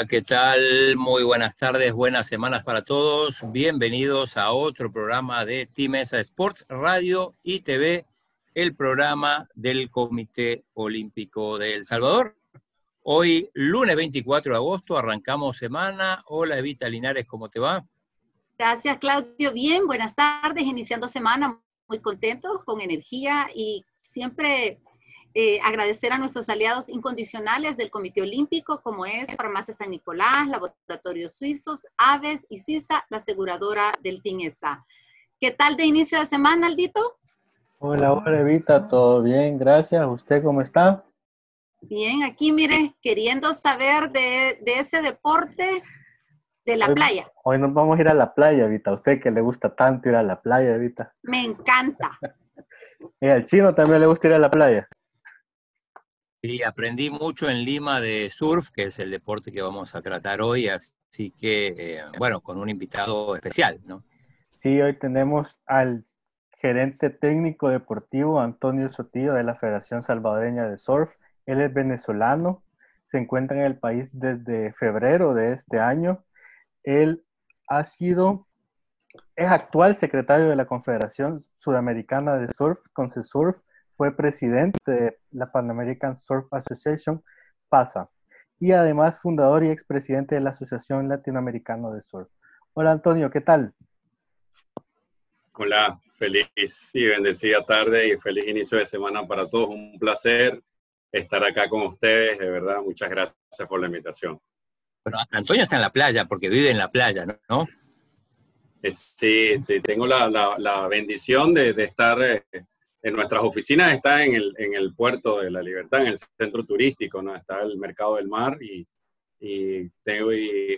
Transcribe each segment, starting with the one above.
hola, ¿qué tal? Muy buenas tardes, buenas semanas para todos. Bienvenidos a otro programa de Timesa Sports Radio y TV, el programa del Comité Olímpico de El Salvador. Hoy, lunes 24 de agosto, arrancamos semana. Hola, Evita Linares, ¿cómo te va? Gracias, Claudio. Bien, buenas tardes, iniciando semana, muy contentos, con energía y siempre eh, agradecer a nuestros aliados incondicionales del Comité Olímpico, como es Farmacia San Nicolás, Laboratorios Suizos, Aves y CISA, la aseguradora del TINESA. ¿Qué tal de inicio de semana, Aldito? Hola, hola, Evita, todo bien, gracias. ¿Usted cómo está? Bien, aquí mire, queriendo saber de, ese deporte de la playa. Hoy nos vamos a ir a la playa, Evita. ¿A usted que le gusta tanto ir a la playa, Evita? Me encanta. y al chino también le gusta ir a la playa. Y aprendí mucho en Lima de surf, que es el deporte que vamos a tratar hoy, así que, eh, bueno, con un invitado especial, ¿no? Sí, hoy tenemos al gerente técnico deportivo Antonio Sotillo de la Federación Salvadoreña de Surf. Él es venezolano, se encuentra en el país desde febrero de este año. Él ha sido, es actual secretario de la Confederación Sudamericana de Surf, CONCESURF, fue presidente de la Pan American Surf Association, PASA, y además fundador y expresidente de la Asociación Latinoamericana de Surf. Hola Antonio, ¿qué tal? Hola, feliz y bendecida tarde y feliz inicio de semana para todos. Un placer estar acá con ustedes, de verdad, muchas gracias por la invitación. Pero Antonio está en la playa porque vive en la playa, ¿no? Sí, sí, tengo la, bendición de, estar eh, en nuestras oficinas está en el, en el puerto de la Libertad, en el centro turístico, ¿no? Está el mercado del mar y, y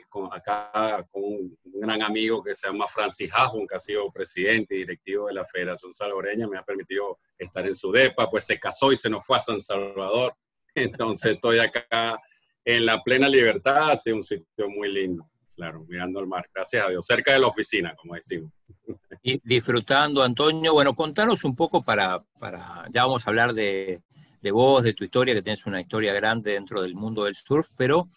con, acá con un, gran amigo que se llama Francis Hajun, que ha sido presidente y directivo de la Federación Salvadoreña, me ha permitido estar en su DEPA, pues se casó y se nos fue a San Salvador. Entonces estoy acá en la plena libertad, ha sido un sitio muy lindo, claro, mirando el mar, gracias a Dios, cerca de la oficina, como decimos y disfrutando, Antonio. Bueno, contanos un poco para, para ya vamos a hablar de, de, vos, de tu historia, que tienes una historia grande dentro del mundo del surf, pero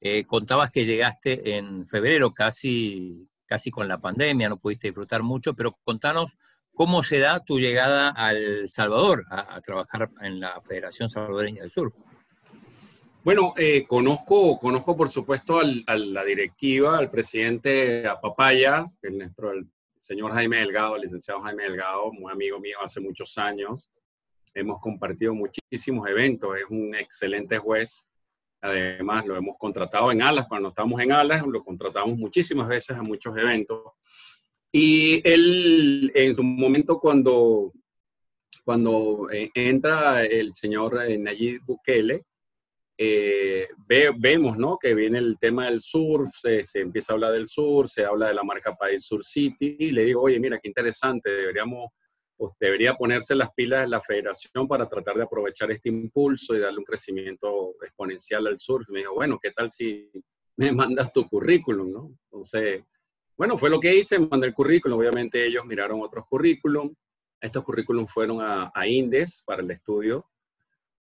eh, contabas que llegaste en febrero casi, casi con la pandemia, no pudiste disfrutar mucho, pero contanos cómo se da tu llegada al Salvador, a, trabajar en la Federación Salvadoreña del Surf. Bueno, eh, conozco, conozco por supuesto a la directiva, al presidente Apapaya, el, nuestro, señor Jaime Delgado, el licenciado Jaime Delgado, muy amigo mío hace muchos años. Hemos compartido muchísimos eventos, es un excelente juez. Además, lo hemos contratado en alas, cuando estamos en alas, lo contratamos muchísimas veces a muchos eventos. Y él, en su momento, cuando, cuando eh, entra el señor eh, Nayib Bukele, eh, vemos ¿no? que viene el tema del surf, se, empieza a hablar del sur, se habla de la marca País Sur City, y le digo, oye, mira, qué interesante, deberíamos, pues, debería ponerse las pilas de la federación para tratar de aprovechar este impulso y darle un crecimiento exponencial al surf. Me dijo, bueno, ¿qué tal si me mandas tu currículum? ¿no? Entonces, bueno, fue lo que hice, mandé el currículum, obviamente ellos miraron otros currículum, estos currículums fueron a, a Indes para el estudio,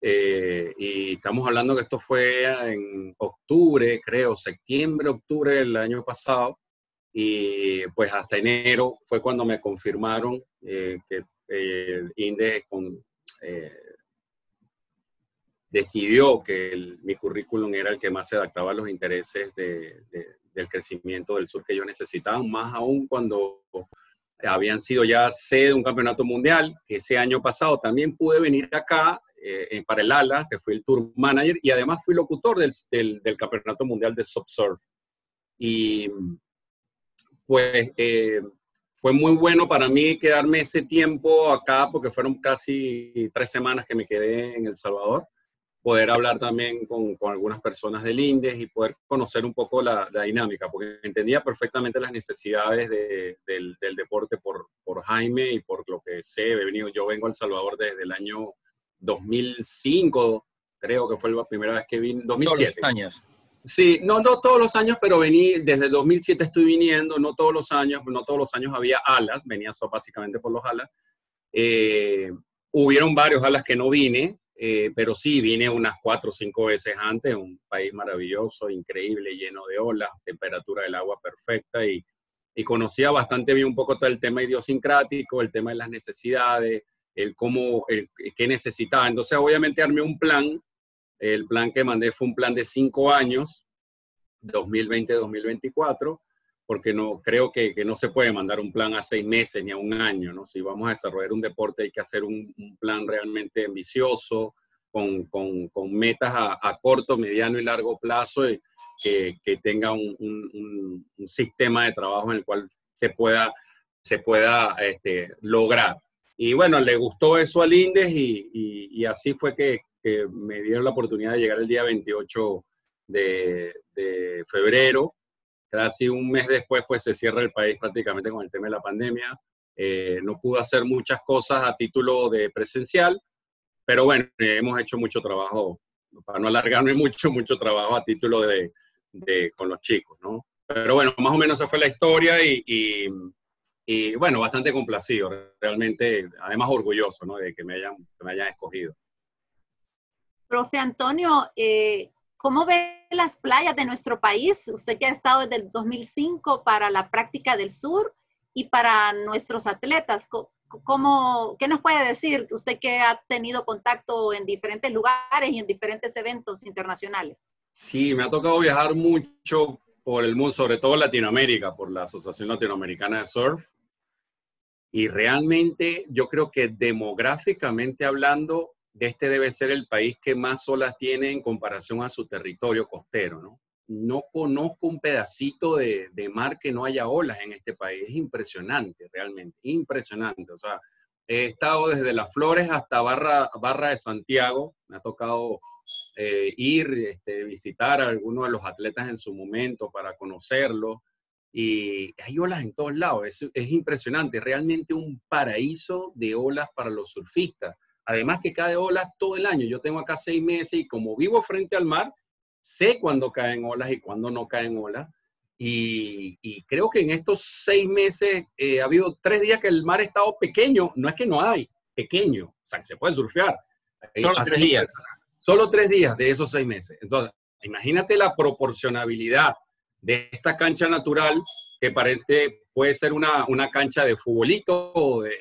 eh, y estamos hablando que esto fue en octubre, creo, septiembre, octubre del año pasado. Y pues hasta enero fue cuando me confirmaron eh, que el eh, INDE con, decidió que mi currículum era el que más se adaptaba a los intereses de, del crecimiento del sur que yo necesitaba, más aún cuando habían sido ya sede de un campeonato mundial, que ese año pasado también pude venir acá eh, para el ALA, que fui el tour manager, y además fui locutor del, del, Campeonato Mundial de Subsurf. Y pues eh, fue muy bueno para mí quedarme ese tiempo acá, porque fueron casi tres semanas que me quedé en El Salvador, poder hablar también con, con algunas personas del INDES y poder conocer un poco la, la dinámica, porque entendía perfectamente las necesidades de, del, del, deporte por, por Jaime y por lo que sé, he venido, yo vengo a El Salvador desde el año 2005, creo que fue la primera vez que vine, 2007. años. Sí, no, no todos los años, pero vení, desde 2007 estoy viniendo, no todos los años, no todos los años había alas, venía básicamente por los alas. Eh, hubieron varios alas que no vine, eh, pero sí, vine unas cuatro o cinco veces antes, un país maravilloso, increíble, lleno de olas, temperatura del agua perfecta y, y conocía bastante bien un poco todo el tema idiosincrático, el tema de las necesidades, el cómo, el qué necesitaba. Entonces, obviamente, armé un plan el plan que mandé fue un plan de cinco años, 2020-2024, porque no, creo que, no se puede mandar un plan a seis meses ni a un año, ¿no? Si vamos a desarrollar un deporte hay que hacer un, plan realmente ambicioso, con, metas a, corto, mediano y largo plazo, y que, tenga un, sistema de trabajo en el cual se pueda, se pueda este, lograr. Y bueno, le gustó eso al INDES y así fue que, me dieron la oportunidad de llegar el día 28 de, febrero. Casi un mes después, pues se cierra el país prácticamente con el tema de la pandemia. Eh, no pude hacer muchas cosas a título de presencial, pero bueno, hemos hecho mucho trabajo, para no alargarme mucho, mucho trabajo a título de, con los chicos, ¿no? Pero bueno, más o menos esa fue la historia y, bueno, bastante complacido, realmente, además orgulloso, ¿no? De que me hayan, que me hayan escogido. Profe Antonio, eh, ¿cómo ve las playas de nuestro país? Usted que ha estado desde el 2005 para la práctica del sur y para nuestros atletas, ¿cómo, ¿qué nos puede decir? Usted que ha tenido contacto en diferentes lugares y en diferentes eventos internacionales. Sí, me ha tocado viajar mucho por el mundo, sobre todo Latinoamérica, por la Asociación Latinoamericana de Surf. Y realmente yo creo que demográficamente hablando, este debe ser el país que más olas tiene en comparación a su territorio costero, ¿no? No conozco un pedacito de, mar que no haya olas en este país. Es impresionante, realmente, impresionante. O sea, he estado desde Las Flores hasta Barra, Barra de Santiago. Me ha tocado eh, ir, este, visitar a algunos de los atletas en su momento para conocerlos. Y hay olas en todos lados. Es, es impresionante. Realmente un paraíso de olas para los surfistas Además que cae olas todo el año. Yo tengo acá seis meses y como vivo frente al mar, sé cuándo caen olas y cuándo no caen olas. Y, creo que en estos seis meses eh, ha habido tres días que el mar ha estado pequeño. No es que no hay, pequeño. O sea, que se puede surfear. Solo tres días. Solo tres días de esos seis meses. Entonces, imagínate la proporcionabilidad de esta cancha natural que parece, puede ser una, cancha de futbolito o de,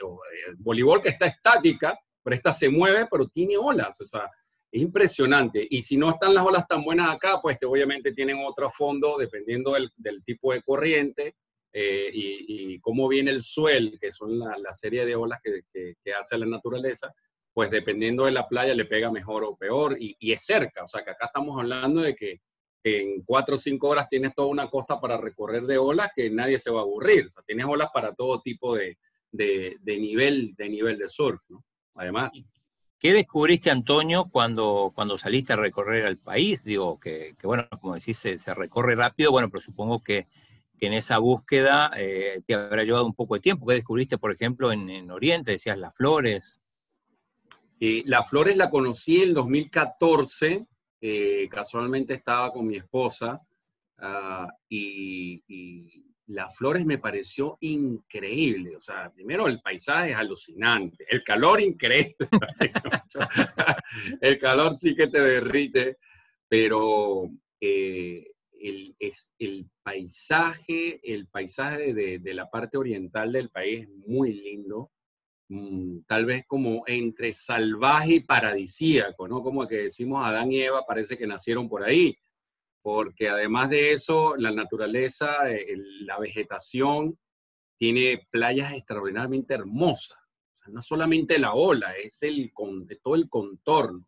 voleibol que está estática, pero esta se mueve, pero tiene olas, o sea, es impresionante. Y si no están las olas tan buenas acá, pues que obviamente tienen otro fondo dependiendo del, tipo de corriente eh, y, cómo viene el suel, que son la, serie de olas que, que, hace la naturaleza, pues dependiendo de la playa le pega mejor o peor y, es cerca. O sea, que acá estamos hablando de que en cuatro o cinco horas tienes toda una costa para recorrer de olas que nadie se va a aburrir. O sea, tienes olas para todo tipo de, de, de nivel, de nivel de surf, ¿no? además. ¿Qué descubriste, Antonio, cuando, cuando saliste a recorrer el país? Digo, que, bueno, como decís, se, recorre rápido, bueno, pero supongo que, en esa búsqueda eh, te habrá llevado un poco de tiempo. ¿Qué descubriste, por ejemplo, en, Oriente? Decías Las Flores. y Las Flores la conocí en 2014, eh, casualmente estaba con mi esposa ah, y las flores me pareció increíble. O sea, primero el paisaje es alucinante, el calor increíble. el calor sí que te derrite, pero eh, el, paisaje, el paisaje de, la parte oriental del país es muy lindo. Mm, tal vez como entre salvaje y paradisíaco, ¿no? Como que decimos Adán y Eva, parece que nacieron por ahí porque además de eso, la naturaleza, la vegetación, tiene playas extraordinariamente hermosas. no solamente la ola, es el, todo el contorno.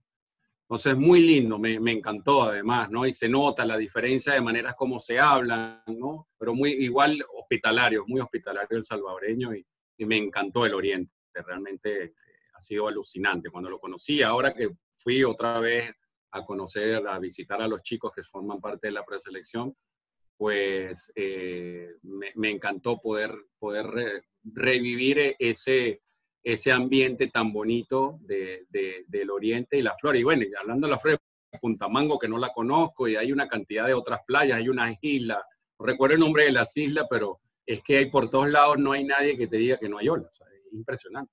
Entonces, muy lindo, me, encantó además, ¿no? Y se nota la diferencia de maneras como se hablan, ¿no? Pero muy igual hospitalario, muy hospitalario el salvadoreño y me encantó el oriente. Realmente eh, ha sido alucinante cuando lo conocí. Ahora que fui otra vez a conocer, a visitar a los chicos que forman parte de la preselección, pues eh, me, encantó poder, poder revivir e, ese, ese ambiente tan bonito de, del Oriente y la flora. Y bueno, hablando de la flora, Punta Mango que no la conozco y hay una cantidad de otras playas, hay unas islas, no recuerdo el nombre de las islas, pero es que hay por todos lados, no hay nadie que te diga que no hay olas, impresionante.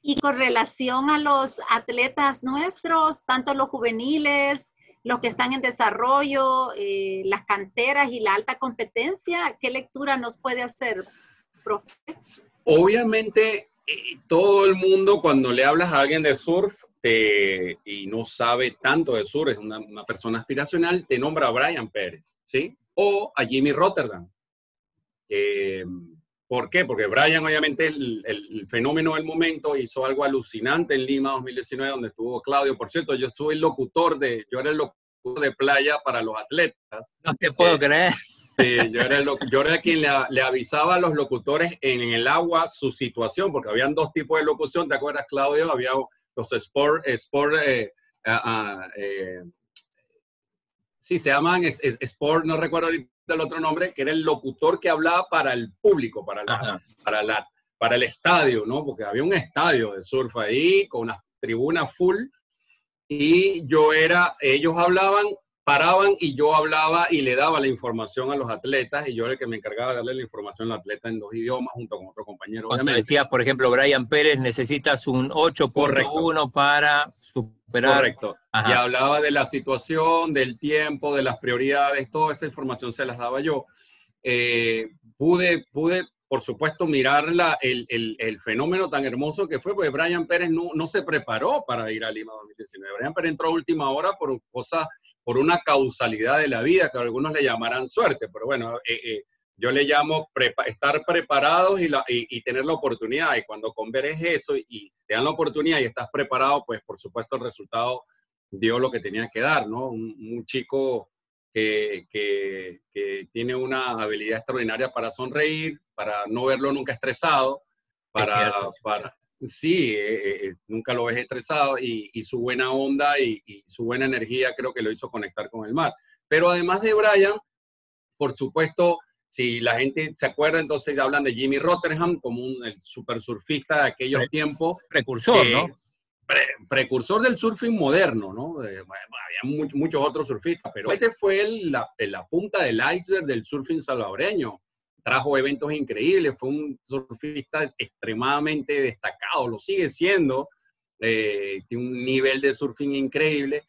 Y con relación a los atletas nuestros, tanto los juveniles, los que están en desarrollo, eh, las canteras y la alta competencia, ¿qué lectura nos puede hacer, profe? Obviamente, eh, todo el mundo cuando le hablas a alguien de surf y no sabe tanto de surf, es una, persona aspiracional, te nombra a Brian Pérez, ¿sí? O a Jimmy Rotterdam. Eh, ¿Por qué? Porque Brian, obviamente, el, fenómeno del momento, hizo algo alucinante en Lima 2019, donde estuvo Claudio. Por cierto, yo soy el locutor de, yo era el locutor de playa para los atletas. No te puedo eh, creer. Sí, yo era, el, yo era quien le, avisaba a los locutores en, el agua su situación, porque habían dos tipos de locución, ¿te acuerdas, Claudio? Había los sport, sport eh, ah, ah, eh, sí, se llaman sport, no recuerdo el otro nombre, que era el locutor que hablaba para el público, para, la, para, la, para el estadio, ¿no? Porque había un estadio de surf ahí con una tribuna full y yo era, ellos hablaban, paraban y yo hablaba y le daba la información a los atletas y yo era el que me encargaba de darle la información al atleta en dos idiomas junto con otro compañero. Cuando decías, por ejemplo, Brian Pérez, necesitas un 8.1 para Correcto. Y hablaba de la situación, del tiempo, de las prioridades, toda esa información se las daba yo. Eh, pude, pude, por supuesto, mirar el, el, fenómeno tan hermoso que fue, porque Brian Pérez no, no, se preparó para ir a Lima 2019. Brian Pérez entró a última hora por, cosa, por una causalidad de la vida, que algunos le llamarán suerte, pero bueno, eh, eh, yo le llamo estar preparados y, y, tener la oportunidad. Y cuando converes eso y te dan la oportunidad y estás preparado, pues por supuesto el resultado dio lo que tenía que dar, ¿no? Un, chico que, que, que, tiene una habilidad extraordinaria para sonreír, para no verlo nunca estresado, para... para sí, eh, eh, eh, nunca lo ves estresado y, y su buena onda y, y su buena energía creo que lo hizo conectar con el mar. Pero además de Brian, por supuesto, si la gente se acuerda, entonces hablan de Jimmy Rotterdam como un el super surfista de aquellos tiempos. Precursor, ¿no? precursor del surfing moderno, ¿no? había muchos otros surfistas, pero este fue la, la, punta del iceberg del surfing salvadoreño. Trajo eventos increíbles, fue un surfista extremadamente destacado, lo sigue siendo, eh, tiene un nivel de surfing increíble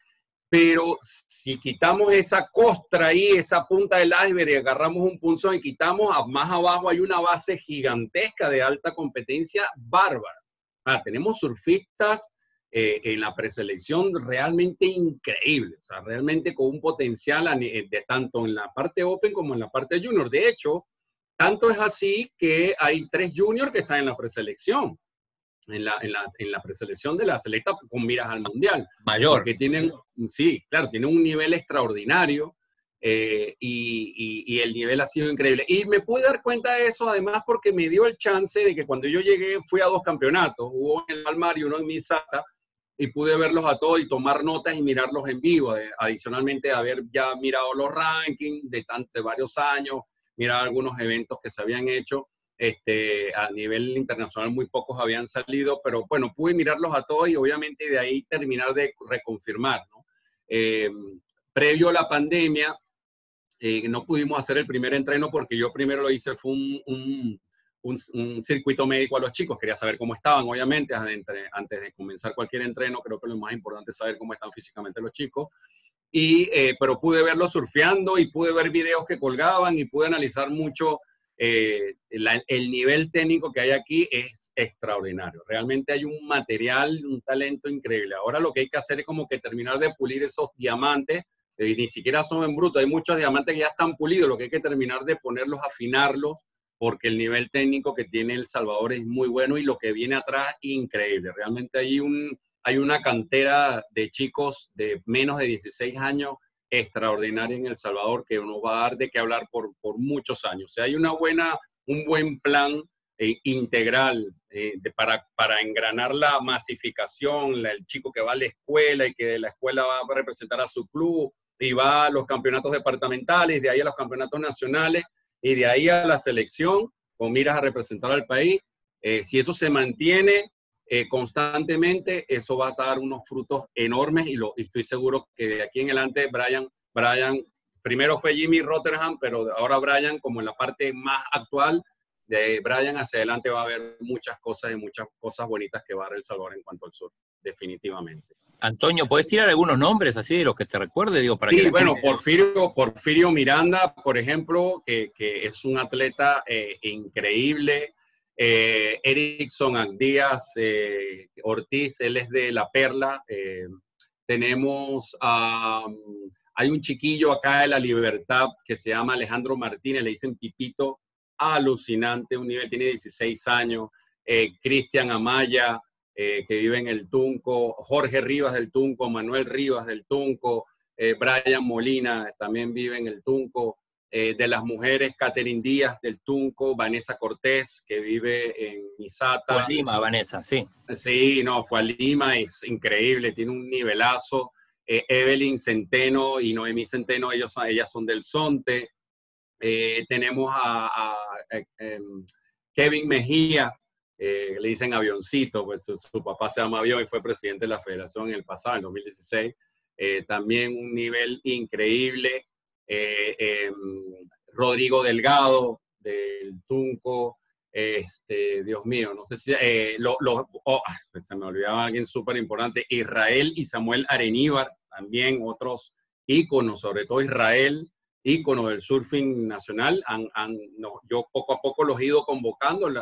pero si quitamos esa costra ahí, esa punta del iceberg y agarramos un punzón y quitamos más abajo hay una base gigantesca de alta competencia bárbara. Ah, tenemos surfistas eh, en la preselección realmente increíbles, o sea, realmente con un potencial de tanto en la parte Open como en la parte Junior. De hecho, tanto es así que hay tres Juniors que están en la preselección en la, en la, en la preselección de la selecta con miras al mundial. Mayor. Porque tienen, sí, claro, tienen un nivel extraordinario eh, y, y, el nivel ha sido increíble. Y me pude dar cuenta de eso además porque me dio el chance de que cuando yo llegué fui a dos campeonatos, hubo en el Almar y uno en Misata, y pude verlos a todos y tomar notas y mirarlos en vivo. Adicionalmente, haber ya mirado los rankings de, de varios años, mirar algunos eventos que se habían hecho este, a nivel internacional muy pocos habían salido, pero bueno, pude mirarlos a todos y obviamente de ahí terminar de reconfirmar. ¿no? Eh, previo a la pandemia, eh, no pudimos hacer el primer entreno porque yo primero lo hice, fue un, un, circuito médico a los chicos, quería saber cómo estaban, obviamente, antes de comenzar cualquier entreno, creo que lo más importante es saber cómo están físicamente los chicos. Y, eh, pero pude verlos surfeando y pude ver videos que colgaban y pude analizar mucho eh, el nivel técnico que hay aquí es extraordinario. Realmente hay un material, un talento increíble. Ahora lo que hay que hacer es como que terminar de pulir esos diamantes, eh, y ni siquiera son en bruto, hay muchos diamantes que ya están pulidos, lo que hay que terminar de ponerlos, afinarlos, porque el nivel técnico que tiene El Salvador es muy bueno y lo que viene atrás, increíble. Realmente hay, un, hay una cantera de chicos de menos de 16 años extraordinaria en El Salvador que nos va a dar de qué hablar por, por muchos años. O sea, hay una buena, un buen plan eh, integral eh, para, para engranar la masificación, el chico que va a la escuela y que de la escuela va a representar a su club y va a los campeonatos departamentales, de ahí a los campeonatos nacionales y de ahí a la selección con miras a representar al país. Eh, si eso se mantiene, eh, constantemente, eso va a dar unos frutos enormes y, lo, estoy seguro que de aquí en adelante Brian, Brian, primero fue Jimmy Rotterdam, pero ahora Brian, como en la parte más actual de Brian hacia adelante va a haber muchas cosas y muchas cosas bonitas que va a dar El Salvador en cuanto al sur, definitivamente. Antonio, ¿puedes tirar algunos nombres así de los que te recuerde? Digo, para sí, bueno, Porfirio, Porfirio Miranda, por ejemplo, que, que es un atleta eh, increíble, eh, Erickson Díaz eh, Ortiz, él es de La Perla. Eh, tenemos, hay un chiquillo acá de La Libertad que se llama Alejandro Martínez, le dicen Pipito, alucinante, un nivel, tiene 16 años. Cristian Amaya, que vive en el Tunco, Jorge Rivas del Tunco, Manuel Rivas del Tunco, Brian Molina también vive en el Tunco. Eh, de las mujeres, Catherine Díaz del Tunco, Vanessa Cortés, que vive en Misata. Fue a Lima, Vanessa, sí. Sí, no, fue a Lima, es increíble, tiene un nivelazo. Eh, Evelyn Centeno y Noemí Centeno, ellos, ellas son del Sonte. Eh, tenemos a, em, Kevin Mejía, le dicen avioncito, pues su, su, papá se llama Avión y fue presidente de la federación en el pasado, en 2016. también un nivel increíble. Eh, em, Rodrigo Delgado del Tunco, este, Dios mío, no sé si, eh, oh, ah, se me olvidaba alguien súper importante, Israel y Samuel Areníbar, también otros íconos, sobre todo Israel, ícono del surfing nacional, yo poco a poco los he ido convocando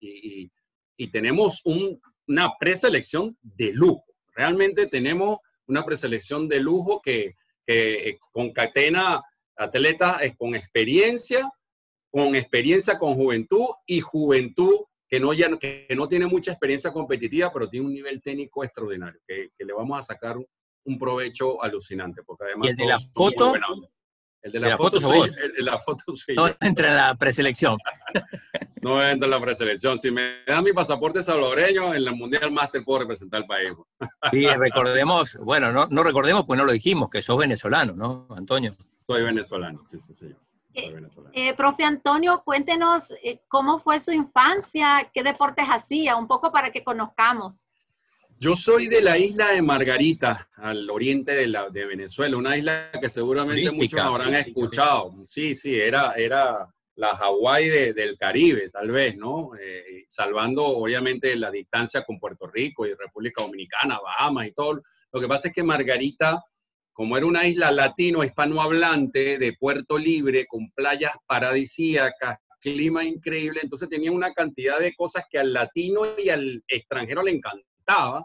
y, tenemos una preselección de lujo, realmente tenemos una preselección de lujo que, que concatena atletas con experiencia, con experiencia con juventud y juventud que no, ya, que no tiene mucha experiencia competitiva, pero tiene un nivel técnico extraordinario, que, le vamos a sacar un, provecho alucinante. Porque además ¿Y el de la foto? El de la, foto, el de la foto No entra en la preselección. no entra en la preselección. Si me dan mi pasaporte salvadoreño, en el Mundial Master puedo representar al país. Y recordemos, bueno, no, no recordemos, pues no lo dijimos, que sos venezolano, ¿no, Antonio? Soy venezolano, sí, sí, sí. Eh, eh, profe Antonio, cuéntenos eh, cómo fue su infancia, qué deportes hacía, un poco para que conozcamos. Yo soy de la isla de Margarita, al oriente de, la, de Venezuela, una isla que seguramente muchos habrán escuchado. Sí, sí, era, era la Hawái del Caribe, tal vez, ¿no? salvando obviamente la distancia con Puerto Rico y República Dominicana, Bahamas y todo. Lo que pasa es que Margarita como era una isla latino-hispanohablante de Puerto Libre, con playas paradisíacas, clima increíble, entonces tenía una cantidad de cosas que al latino y al extranjero le encantaba.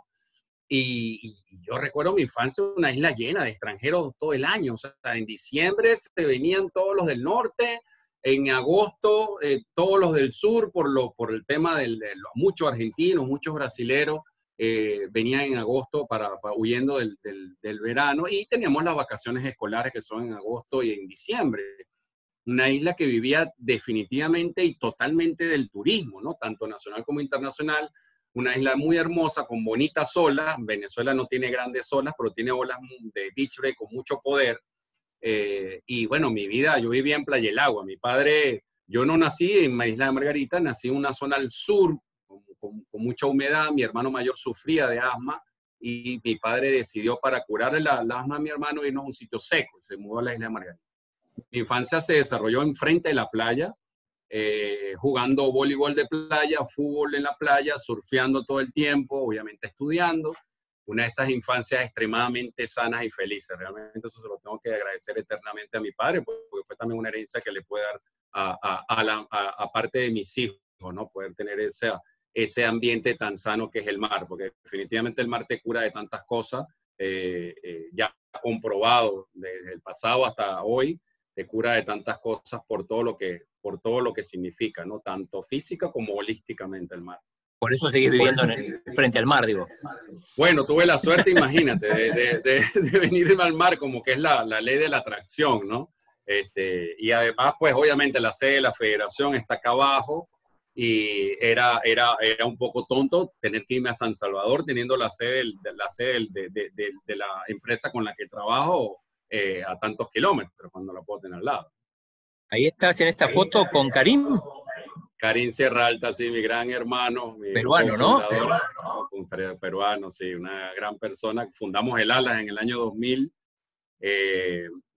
Y, yo recuerdo mi infancia, una isla llena de extranjeros todo el año. O sea, en diciembre se venían todos los del norte, en agosto eh, todos los del sur por, lo, por el tema de muchos argentinos, muchos brasileros. Eh, venía en agosto para, huyendo del, verano y teníamos las vacaciones escolares que son en agosto y en diciembre. Una isla que vivía definitivamente y totalmente del turismo, ¿no? Tanto nacional como internacional. Una isla muy hermosa, con bonitas olas. Venezuela no tiene grandes olas, pero tiene olas de beach con mucho poder. Eh, y bueno, mi vida, yo vivía en Playa del Agua. Mi padre, yo no nací en la isla de Margarita, nací en una zona al sur con, mucha humedad, mi hermano mayor sufría de asma y mi padre decidió para curar el, asma a mi hermano irnos a un sitio seco, se mudó a la isla de Margarita. Mi infancia se desarrolló enfrente de la playa, eh, jugando voleibol de playa, fútbol en la playa, surfeando todo el tiempo, obviamente estudiando. Una de esas infancias extremadamente sanas y felices. Realmente eso se lo tengo que agradecer eternamente a mi padre, porque fue también una herencia que le puede dar a, a, a parte de mis hijos, ¿no? Poder tener esa, ese ambiente tan sano que es el mar, porque definitivamente el mar te cura de tantas cosas, eh, eh, ya comprobado desde el pasado hasta hoy, te cura de tantas cosas por todo lo que, por todo lo que significa, ¿no? Tanto física como holísticamente el mar. Por eso seguís viviendo frente al mar, digo. Bueno, tuve la suerte, imagínate, de, de, venir al mar como que es la, la, ley de la atracción, ¿no? Este, y además, pues obviamente la sede de la federación está acá abajo, y era, era, era un poco tonto tener que irme a San Salvador teniendo la sede, la sede de, de, de, la empresa con la que trabajo eh, a tantos kilómetros cuando la puedo tener al lado. Ahí estás en esta foto con Karim. Karim Sierra Alta, sí, mi gran hermano. Peruano, ¿no? un peruano, sí, una gran persona. Fundamos el ALAS en el año 2000.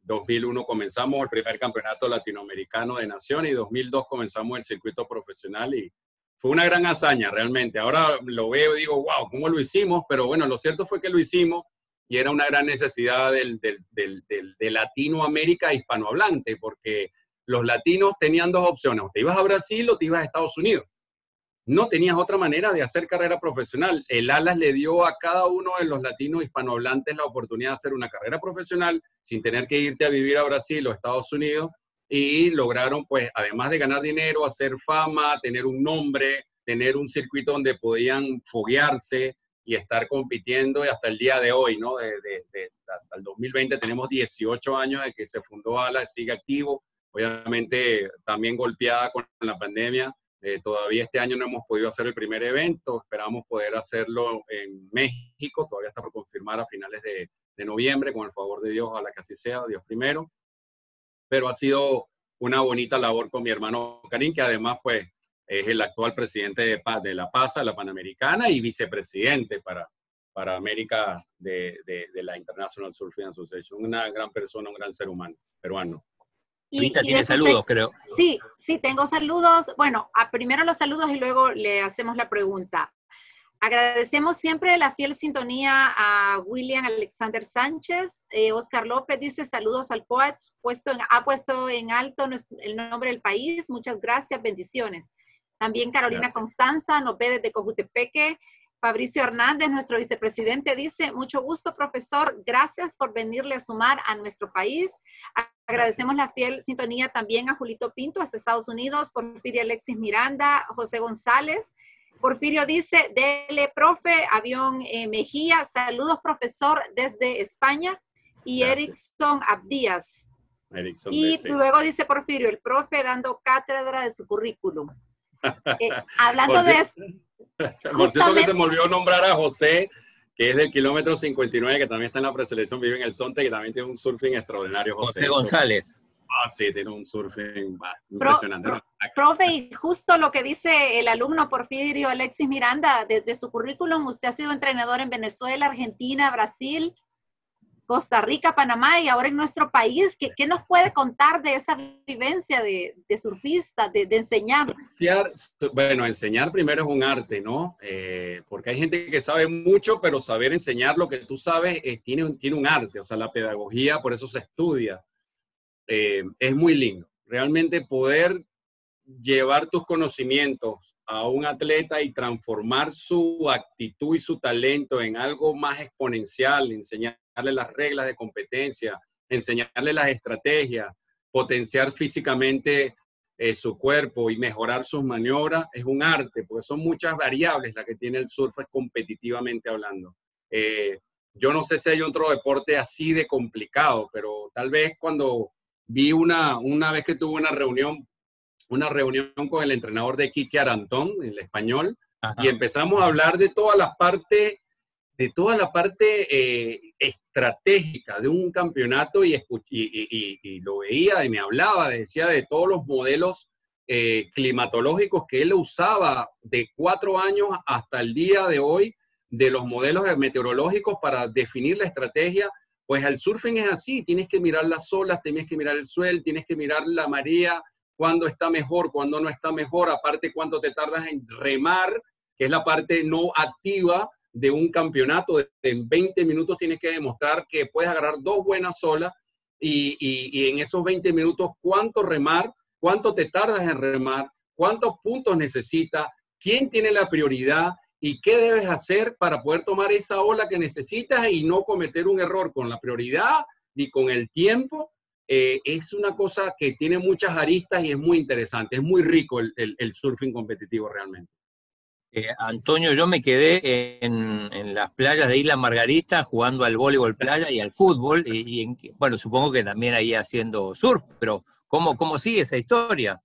2001 eh, comenzamos el primer campeonato latinoamericano de naciones y 2002 comenzamos el circuito profesional y fue una gran hazaña realmente. Ahora lo veo y digo, wow, ¿cómo lo hicimos? Pero bueno, lo cierto fue que lo hicimos y era una gran necesidad del, de Latinoamérica hispanohablante, porque los latinos tenían dos opciones, o te ibas a Brasil o te ibas a Estados Unidos. No tenías otra manera de hacer carrera profesional. El ALAS le dio a cada uno de los latinos hispanohablantes la oportunidad de hacer una carrera profesional sin tener que irte a vivir a Brasil o Estados Unidos y lograron, pues, además de ganar dinero, hacer fama, tener un nombre, tener un circuito donde podían foguearse y estar compitiendo hasta el día de hoy, ¿no? De, el 2020 tenemos 18 años de que se fundó ALA, sigue activo, obviamente también golpeada con la pandemia. Eh, todavía este año no hemos podido hacer el primer evento, esperamos poder hacerlo en México, todavía está por confirmar a finales de, de noviembre, con el favor de Dios, ojalá que así sea, Dios primero. Pero ha sido una bonita labor con mi hermano Karim, que además pues es el actual presidente de, de la PASA, la Panamericana, y vicepresidente para, para América de, de, la International Surfing Association. Una gran persona, un gran ser humano peruano. Y, tiene saludos, creo. Sí, sí, tengo saludos. Bueno, a primero los saludos y luego le hacemos la pregunta. Agradecemos siempre la fiel sintonía a William Alexander Sánchez. Eh, Oscar López dice saludos al coach, puesto ha puesto en alto el nombre del país. Muchas gracias, bendiciones. También Carolina Constanza nos ve desde Cojutepeque. Fabricio Hernández, nuestro vicepresidente, dice, mucho gusto, profesor, gracias por venirle a sumar a nuestro país. Agradecemos la fiel sintonía también a Julito Pinto, a Estados Unidos, Porfirio Alexis Miranda, José González. Porfirio dice, dele, profe, avión eh, Mejía, saludos, profesor, desde España. Y Erickson Abdías. y luego dice Porfirio, el profe dando cátedra de su currículum. Eh, hablando de eso. Por cierto que se me olvidó nombrar a José, que es del kilómetro 59, que también está en la preselección, vive en el Sonte, que también tiene un surfing extraordinario. José, González. Ah, sí, tiene un surfing impresionante. profe, y justo lo que dice el alumno Porfirio Alexis Miranda, desde su currículum, usted ha sido entrenador en Venezuela, Argentina, Brasil, Costa Rica, Panamá y ahora en nuestro país. ¿Qué, nos puede contar de esa vivencia de, surfista, de, enseñar? bueno, enseñar primero es un arte, ¿no? Eh, porque hay gente que sabe mucho, pero saber enseñar lo que tú sabes eh, tiene un arte, o sea, la pedagogía, por eso se estudia. Eh, es muy lindo. Realmente poder llevar tus conocimientos a un atleta y transformar su actitud y su talento en algo más exponencial, enseñar enseñarle las reglas de competencia, enseñarle las estrategias, potenciar físicamente eh, su cuerpo y mejorar sus maniobras, es un arte, porque son muchas variables las que tiene el surf competitivamente hablando. Eh, yo no sé si hay otro deporte así de complicado, pero tal vez cuando vi una, una vez que tuve una reunión, una reunión con el entrenador de Kike Arantón, el español, y empezamos a hablar de todas las partes de toda la parte eh, estratégica de un campeonato y, y, lo veía y me hablaba, decía de todos los modelos eh, climatológicos que él usaba de cuatro años hasta el día de hoy, de los modelos meteorológicos para definir la estrategia. Pues el surfing es así, tienes que mirar las olas, tienes que mirar el suelo, tienes que mirar la marea, cuándo está mejor, cuándo no está mejor, aparte cuánto te tardas en remar, que es la parte no activa, de un campeonato, en 20 minutos tienes que demostrar que puedes agarrar dos buenas olas y, en esos 20 minutos cuánto remar, cuánto te tardas en remar, cuántos puntos necesitas, quién tiene la prioridad y qué debes hacer para poder tomar esa ola que necesitas y no cometer un error con la prioridad y con el tiempo. Eh, es una cosa que tiene muchas aristas y es muy interesante, es muy rico el surfing competitivo realmente. Eh, Antonio, yo me quedé en, las playas de Isla Margarita jugando al voleibol playa y al fútbol, y, bueno, supongo que también ahí haciendo surf, pero ¿cómo, cómo sigue esa historia?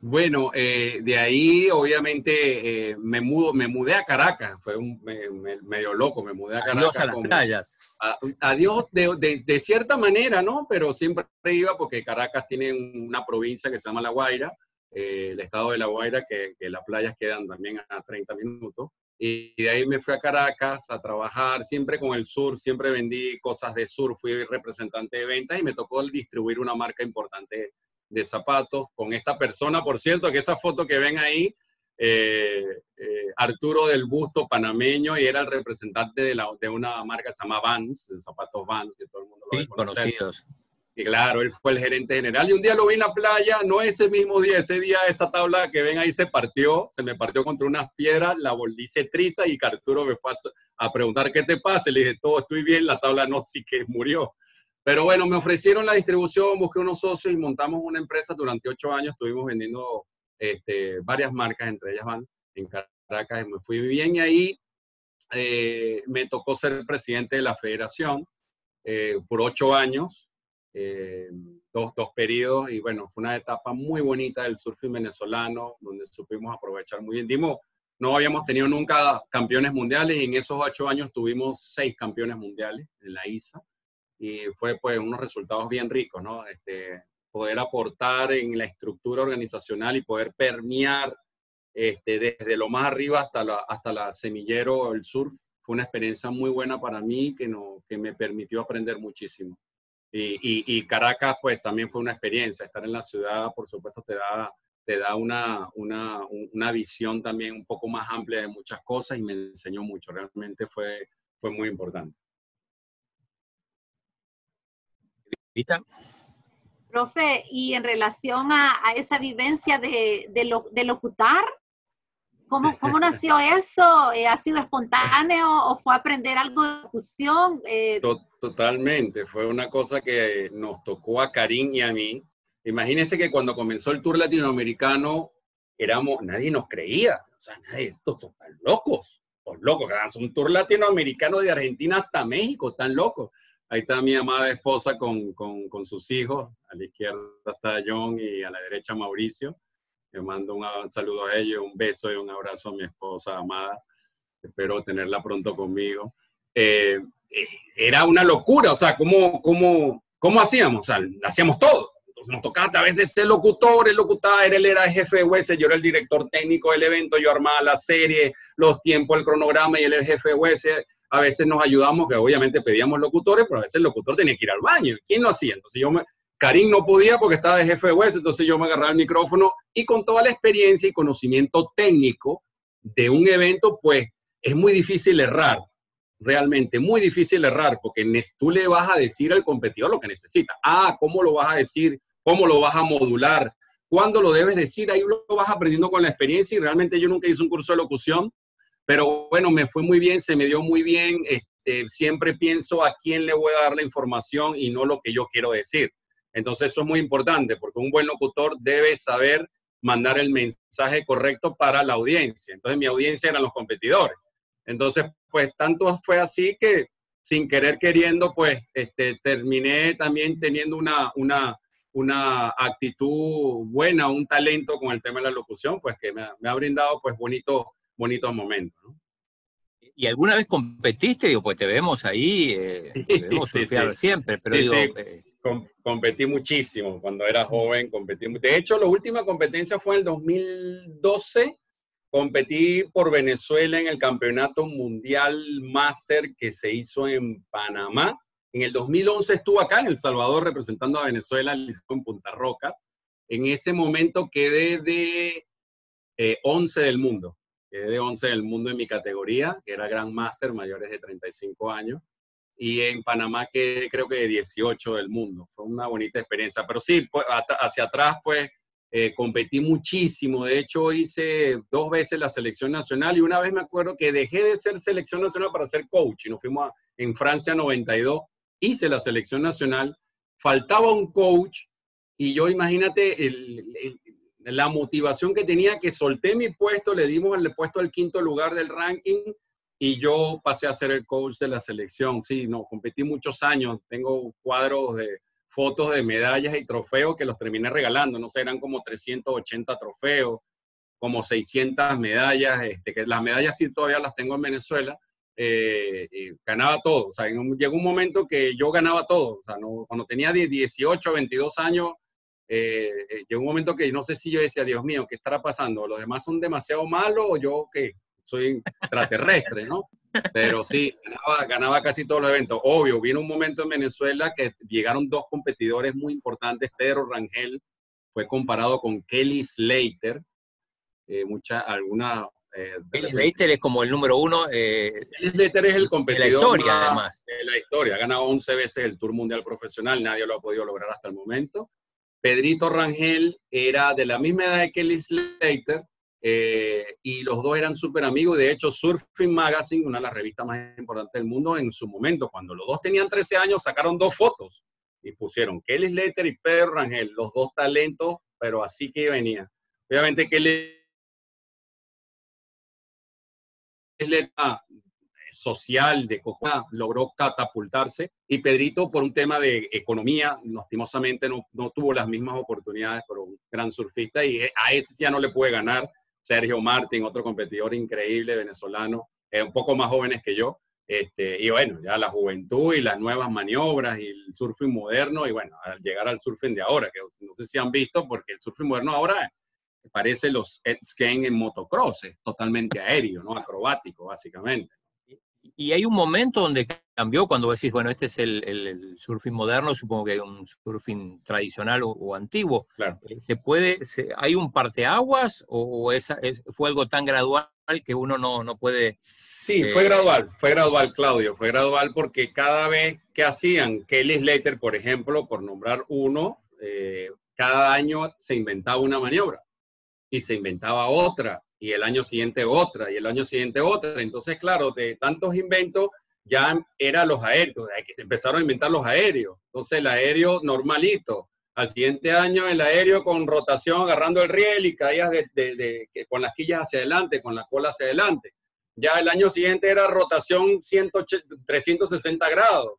Bueno, eh, de ahí obviamente eh, me, mudo, me mudé a Caracas, fue un, medio loco, me mudé a Caracas. Adiós a las playas. adiós de, de, cierta manera, ¿no? Pero siempre iba porque Caracas tiene una provincia que se llama La Guaira, eh, el estado de La Guaira, que, las playas quedan también a 30 minutos. y de ahí me fui a Caracas a trabajar, siempre con el sur, siempre vendí cosas de sur, fui representante de ventas y me tocó distribuir una marca importante de zapatos con esta persona, por cierto, que esa foto que ven ahí, eh, eh, Arturo del Busto, panameño, y era el representante de, la, de una marca que se llama Vans, de zapatos Vans, que todo el mundo lo sí, conocidos. Y claro, él fue el gerente general. Y un día lo vi en la playa, no ese mismo día, ese día esa tabla que ven ahí se partió, se me partió contra unas piedras, la volví triza y Arturo me fue a, preguntar qué te pasa. Le dije, todo estoy bien, la tabla no, sí que murió. Pero bueno, me ofrecieron la distribución, busqué unos socios y montamos una empresa durante ocho años. Estuvimos vendiendo este, varias marcas, entre ellas van en Caracas. Me fui bien y ahí eh, me tocó ser presidente de la federación eh, por ocho años eh, dos, dos periodos y bueno, fue una etapa muy bonita del surfing venezolano donde supimos aprovechar muy bien. Dimos, no habíamos tenido nunca campeones mundiales y en esos ocho años tuvimos seis campeones mundiales en la ISA y fue pues unos resultados bien ricos, ¿no? Este, poder aportar en la estructura organizacional y poder permear este, desde lo más arriba hasta la, hasta la semillero, el surf, fue una experiencia muy buena para mí que, no, que me permitió aprender muchísimo. Y, Caracas, pues también fue una experiencia. Estar en la ciudad, por supuesto, te da, te da una, una, una visión también un poco más amplia de muchas cosas y me enseñó mucho. Realmente fue, fue muy importante. Profe, y en relación a, a esa vivencia de, de, lo, de locutar, ¿Cómo, ¿Cómo, nació eso? Eh, ¿Ha sido espontáneo o fue aprender algo de locución? Eh, Totalmente, fue una cosa que nos tocó a Karim y a mí. Imagínense que cuando comenzó el tour latinoamericano, éramos, nadie nos creía. O sea, nadie, estos están locos, los locos, que un tour latinoamericano de Argentina hasta México, están locos. Ahí está mi amada esposa con, con, con sus hijos, a la izquierda está John y a la derecha Mauricio le mando un saludo a ellos, un beso y un abrazo a mi esposa amada. Espero tenerla pronto conmigo. Eh, eh, era una locura, o sea, ¿cómo, cómo, cómo hacíamos? O sea, hacíamos todo. Entonces nos tocaba a veces ser locutor, el locutor, él era el jefe de UES, yo era el director técnico del evento, yo armaba la serie, los tiempos, el cronograma y él era el jefe de UES. A veces nos ayudamos, que obviamente pedíamos locutores, pero a veces el locutor tenía que ir al baño. ¿Quién lo hacía? Entonces yo Karim no podía porque estaba de jefe de West, entonces yo me agarraba el micrófono y con toda la experiencia y conocimiento técnico de un evento, pues es muy difícil errar, realmente muy difícil errar, porque tú le vas a decir al competidor lo que necesita. Ah, ¿cómo lo vas a decir? ¿Cómo lo vas a modular? ¿Cuándo lo debes decir? Ahí lo vas aprendiendo con la experiencia y realmente yo nunca hice un curso de locución, pero bueno, me fue muy bien, se me dio muy bien. Este, siempre pienso a quién le voy a dar la información y no lo que yo quiero decir. Entonces eso es muy importante porque un buen locutor debe saber mandar el mensaje correcto para la audiencia. Entonces mi audiencia eran los competidores. Entonces, pues tanto fue así que sin querer queriendo, pues este, terminé también teniendo una, una, una actitud buena, un talento con el tema de la locución, pues que me, ha brindado pues bonitos bonitos momentos. ¿Y alguna vez competiste? Digo, pues te vemos ahí, eh, te vemos siempre, pero digo, eh, competí muchísimo cuando era joven, competí. De hecho, la última competencia fue en el 2012. Competí por Venezuela en el Campeonato Mundial Master que se hizo en Panamá. En el 2011 estuve acá en El Salvador representando a Venezuela en Punta Roca. En ese momento quedé de 11 eh, del mundo. De 11 del mundo en mi categoría, que era Grand Master, mayores de 35 años y en Panamá que creo que de 18 del mundo. Fue una bonita experiencia. Pero sí, pues, hacia atrás pues eh, competí muchísimo. De hecho hice dos veces la selección nacional y una vez me acuerdo que dejé de ser selección nacional para ser coach y nos fuimos en Francia 92. Hice la selección nacional, faltaba un coach y yo imagínate la motivación que tenía que solté mi puesto, le dimos el puesto al quinto lugar del ranking y yo pasé a ser el coach de la selección. Sí, no, competí muchos años. Tengo cuadros de fotos de medallas y trofeos que los terminé regalando. No sé, eran como 380 trofeos, como 600 medallas. Este, que las medallas sí todavía las tengo en Venezuela. Eh, ganaba todo. O sea, llegó un momento que yo ganaba todo. O sea, no, cuando tenía 18, 22 años, eh, llegó un momento que no sé si yo decía, Dios mío, ¿qué estará pasando? ¿Los demás son demasiado malos o yo qué? soy extraterrestre, ¿no? Pero sí, ganaba, ganaba casi todos los eventos. Obvio, vino un momento en Venezuela que llegaron dos competidores muy importantes. Pedro Rangel fue comparado con Kelly Slater. Eh, mucha, alguna, eh, Kelly Slater es como el número uno. Eh, Kelly Slater es el competidor de la historia, además. De la historia. Ha ganado 11 veces el Tour Mundial Profesional. Nadie lo ha podido lograr hasta el momento. Pedrito Rangel era de la misma edad de Kelly Slater eh, y los dos eran súper amigos. De hecho, Surfing Magazine, una de las revistas más importantes del mundo, en su momento, cuando los dos tenían 13 años, sacaron dos fotos y pusieron Kelly Slater y Pedro Rangel, los dos talentos, pero así que venía. Obviamente Kelly Slater social de Coca logró catapultarse y Pedrito por un tema de economía, lastimosamente no, no tuvo las mismas oportunidades, pero un gran surfista y a ese ya no le puede ganar. Sergio Martín, otro competidor increíble venezolano, eh, un poco más jóvenes que yo. Este, y bueno, ya la juventud y las nuevas maniobras y el surfing moderno, y bueno, al llegar al surfing de ahora, que no sé si han visto, porque el surfing moderno ahora parece los skate en motocross, es totalmente aéreo, ¿no? Acrobático, básicamente y hay un momento donde cambió cuando decís, bueno, este es el, surfing moderno, supongo que hay un surfing tradicional o, antiguo. Claro. Eh, ¿Se puede, ¿Hay un parteaguas o esa, es, fue algo tan gradual que uno no, no puede... Sí, fue eh, gradual, fue gradual, Claudio, fue gradual porque cada vez que hacían Kelly Slater, por ejemplo, por nombrar uno, eh, cada año se inventaba una maniobra y se inventaba otra y el año siguiente otra, y el año siguiente otra. Entonces, claro, de tantos inventos ya eran los aéreos, que se empezaron a inventar los aéreos. Entonces, el aéreo normalito. Al siguiente año, el aéreo con rotación agarrando el riel y caías de, con las quillas hacia adelante, con la cola hacia adelante. Ya el año siguiente era rotación 360 grados.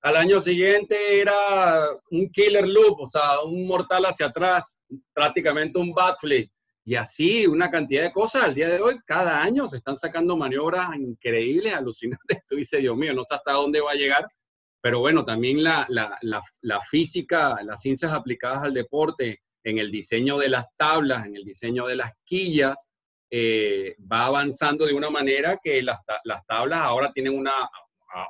Al año siguiente era un killer loop, o sea, un mortal hacia atrás, prácticamente un backflip. Y así, una cantidad de cosas. Al día de hoy, cada año se están sacando maniobras increíbles, alucinantes. Tú dices, Dios mío, no sé hasta dónde va a llegar. Pero bueno, también la, la, la, física, las ciencias aplicadas al deporte, en el diseño de las tablas, en el diseño de las quillas, eh, va avanzando de una manera que las, las tablas ahora tienen una,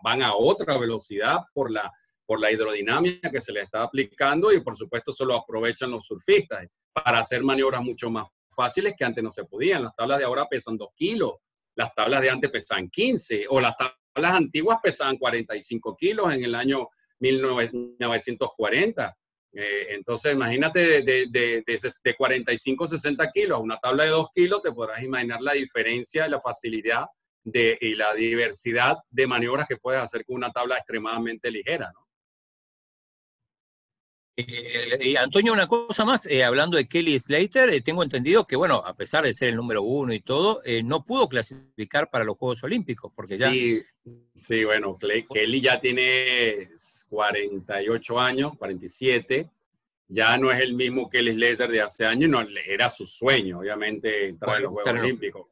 van a otra velocidad por la, por la hidrodinámica que se le está aplicando y por supuesto eso lo aprovechan los surfistas para hacer maniobras mucho más fáciles que antes no se podían. Las tablas de ahora pesan 2 kilos, las tablas de antes pesan 15, o las tablas antiguas pesaban 45 kilos en el año 1940. Eh, entonces, imagínate de, de, de, 45 60 kilos a una tabla de 2 kilos, te podrás imaginar la diferencia, la facilidad de, y la diversidad de maniobras que puedes hacer con una tabla extremadamente ligera. ¿no? Eh, y Antonio, una cosa más, eh, hablando de Kelly Slater, eh, tengo entendido que, bueno, a pesar de ser el número uno y todo, no pudo clasificar para los Juegos Olímpicos, porque ya... Sí, sí bueno, Kelly ya tiene 48 años, 47, ya no es el mismo Kelly Slater de hace años, no, era su sueño, obviamente, entrar en los Juegos Olímpicos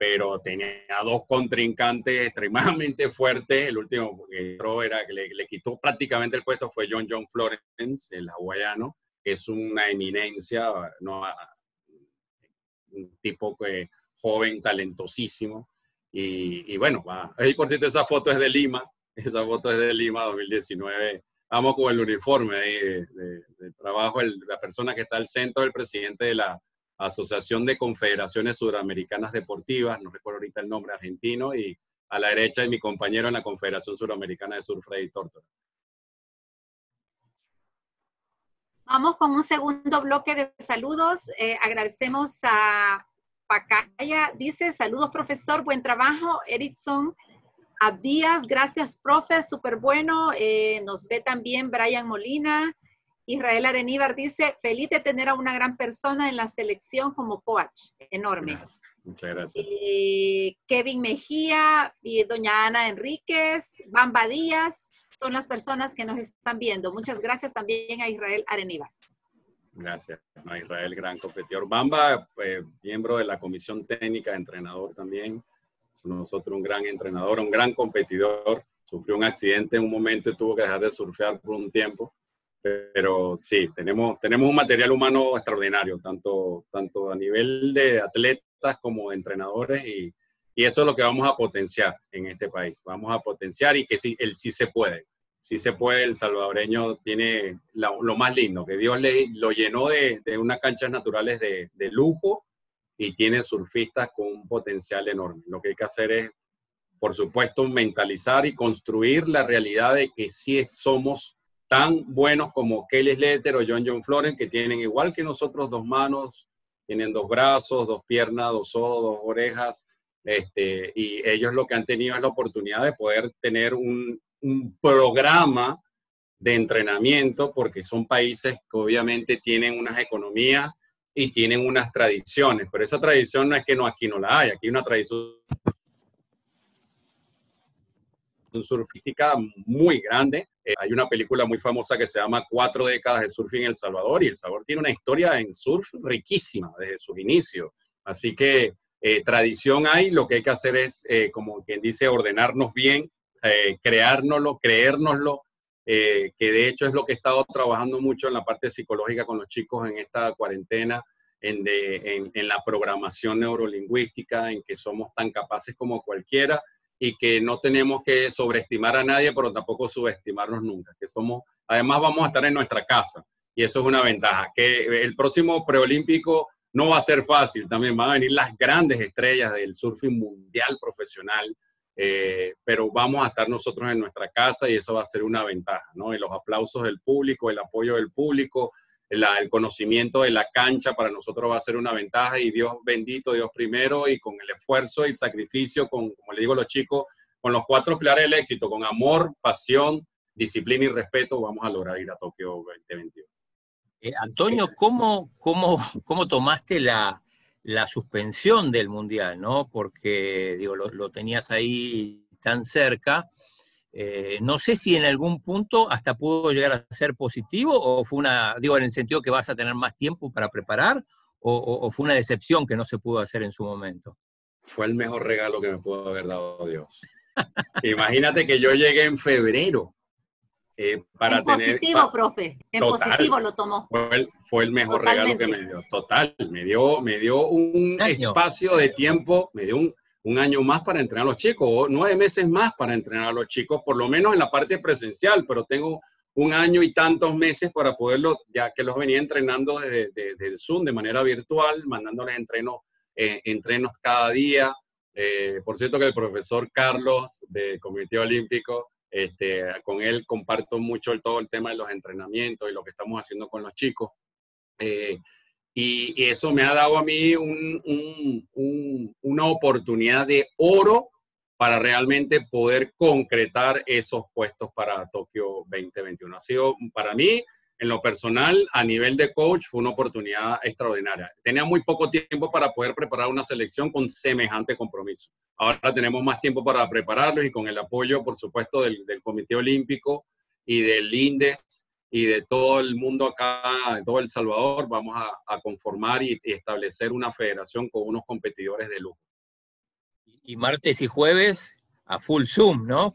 pero tenía dos contrincantes extremadamente fuertes. El último que era que le, quitó prácticamente el puesto fue John John Florence, el hawaiano, que es una eminencia, ¿no? un tipo que, joven, talentosísimo. Y, bueno, ahí por cierto esa foto es de Lima, esa foto es de Lima 2019. Vamos con el uniforme ahí de, trabajo, la persona que está al centro, el presidente de la Asociación de Confederaciones Suramericanas Deportivas, no recuerdo ahorita el nombre argentino, y a la derecha de mi compañero en la Confederación Suramericana de Surf, Freddy Tortora. Vamos con un segundo bloque de saludos. Eh, agradecemos a Pacaya. Dice, saludos profesor, buen trabajo. Erickson Abdías, gracias profe, súper bueno. Eh, nos ve también Brian Molina. Israel Areníbar dice, feliz de tener a una gran persona en la selección como coach. Enorme. Muchas gracias. Kevin Mejía y doña Ana Enríquez, Bamba Díaz, son las personas que nos están viendo. Muchas gracias también a Israel Areníbar. Gracias. A Israel, gran competidor. Bamba, eh, miembro de la comisión técnica, entrenador también. Nosotros un gran entrenador, un gran competidor. Sufrió un accidente en un momento y tuvo que dejar de surfear por un tiempo pero sí, tenemos, tenemos un material humano extraordinario, tanto, tanto a nivel de atletas como de entrenadores y, Y eso es lo que vamos a potenciar en este país. Vamos a potenciar y que sí, el sí se puede. Sí se puede, el salvadoreño tiene lo, más lindo, que Dios le, lo llenó de, de unas canchas naturales de, de lujo y tiene surfistas con un potencial enorme. Lo que hay que hacer es, por supuesto, mentalizar y construir la realidad de que sí somos tan buenos como Kelly Slater o John John Florence, que tienen igual que nosotros dos manos, tienen dos brazos, dos piernas, dos ojos, dos orejas, este, y ellos lo que han tenido es la oportunidad de poder tener un, un programa de entrenamiento, porque son países que obviamente tienen unas economías y tienen unas tradiciones, pero esa tradición no es que no aquí no la hay, aquí hay una tradición surfística muy grande. Eh, hay una película muy famosa que se llama Cuatro décadas de surf en El Salvador y El Salvador tiene una historia en surf riquísima desde sus inicios. Así que eh, tradición hay, lo que hay que hacer es, eh, como quien dice, ordenarnos bien, creárnoslo, creérnoslo, que de hecho es lo que he estado trabajando mucho en la parte psicológica con los chicos en esta cuarentena, en, en, en la programación neurolingüística, en que somos tan capaces como cualquiera y que no tenemos que sobreestimar a nadie, pero tampoco subestimarnos nunca, que somos, además vamos a estar en nuestra casa y eso es una ventaja, que el próximo preolímpico no va a ser fácil, también van a venir las grandes estrellas del surfing mundial profesional, eh, pero vamos a estar nosotros en nuestra casa y eso va a ser una ventaja, ¿no? Y los aplausos del público, el apoyo del público, el conocimiento de la cancha para nosotros va a ser una ventaja y Dios bendito, Dios primero y con el esfuerzo y el sacrificio, con, como le digo a los chicos, con los cuatro pilares del éxito, con amor, pasión, disciplina y respeto, vamos a lograr ir a Tokio 2021. Eh, Antonio, ¿cómo, cómo, cómo tomaste la, la, suspensión del Mundial? ¿no? Porque digo, lo, lo tenías ahí tan cerca eh, no sé si en algún punto hasta pudo llegar a ser positivo o fue una, digo, en el sentido que vas a tener más tiempo para preparar o, fue una decepción que no se pudo hacer en su momento. Fue el mejor regalo que me pudo haber dado Dios. Imagínate que yo llegué en febrero. Eh, para en positivo, profe. En positivo lo tomó. Fue el, mejor regalo que me dio. Total. Me dio, me dio un espacio de tiempo, me dio un, un año más para entrenar a los chicos, o nueve meses más para entrenar a los chicos, por lo menos en la parte presencial, pero tengo un año y tantos meses para poderlo, ya que los venía entrenando desde, el Zoom de manera virtual, mandándoles entrenos, eh, entrenos cada día. Eh, por cierto que el profesor Carlos del Comité Olímpico, este, con él comparto mucho el, todo el tema de los entrenamientos y lo que estamos haciendo con los chicos. Eh, y, eso me ha dado a mí una oportunidad de oro para realmente poder concretar esos puestos para Tokio 2021. Ha sido para mí, en lo personal, a nivel de coach, fue una oportunidad extraordinaria. Tenía muy poco tiempo para poder preparar una selección con semejante compromiso. Ahora tenemos más tiempo para prepararlos y con el apoyo, por supuesto, del, del Comité Olímpico y del INDES, y de todo el mundo acá, de todo El Salvador, vamos a, conformar y, establecer una federación con unos competidores de lujo. Y martes y jueves a full Zoom, ¿no?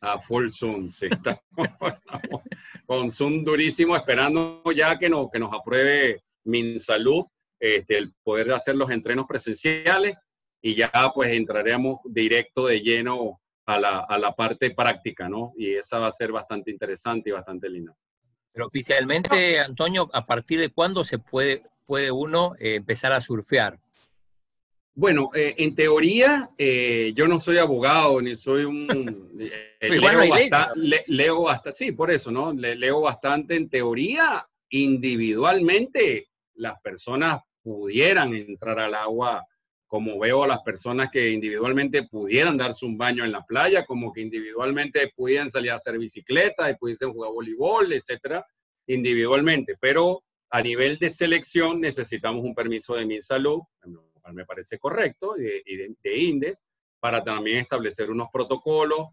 A full Zoom, sí. con Zoom durísimo, esperando ya que, no, que nos apruebe MinSalud, este, el poder hacer los entrenos presenciales y ya pues entraremos directo de lleno a la, a la parte práctica, ¿no? Y esa va a ser bastante interesante y bastante linda. Pero oficialmente, Antonio, ¿a partir de cuándo se puede, puede uno eh, empezar a surfear? Bueno, eh, en teoría, eh, yo no soy abogado ni soy un... leo, bastante, sí, por eso, ¿no? leo bastante. En teoría, individualmente, las personas pudieran entrar al agua como veo a las personas que individualmente pudieran darse un baño en la playa, como que individualmente pudieran salir a hacer bicicleta y pudiesen jugar voleibol, etcétera, individualmente. Pero a nivel de selección necesitamos un permiso de mi salud, lo cual me parece correcto, y de, de, INDES, para también establecer unos protocolos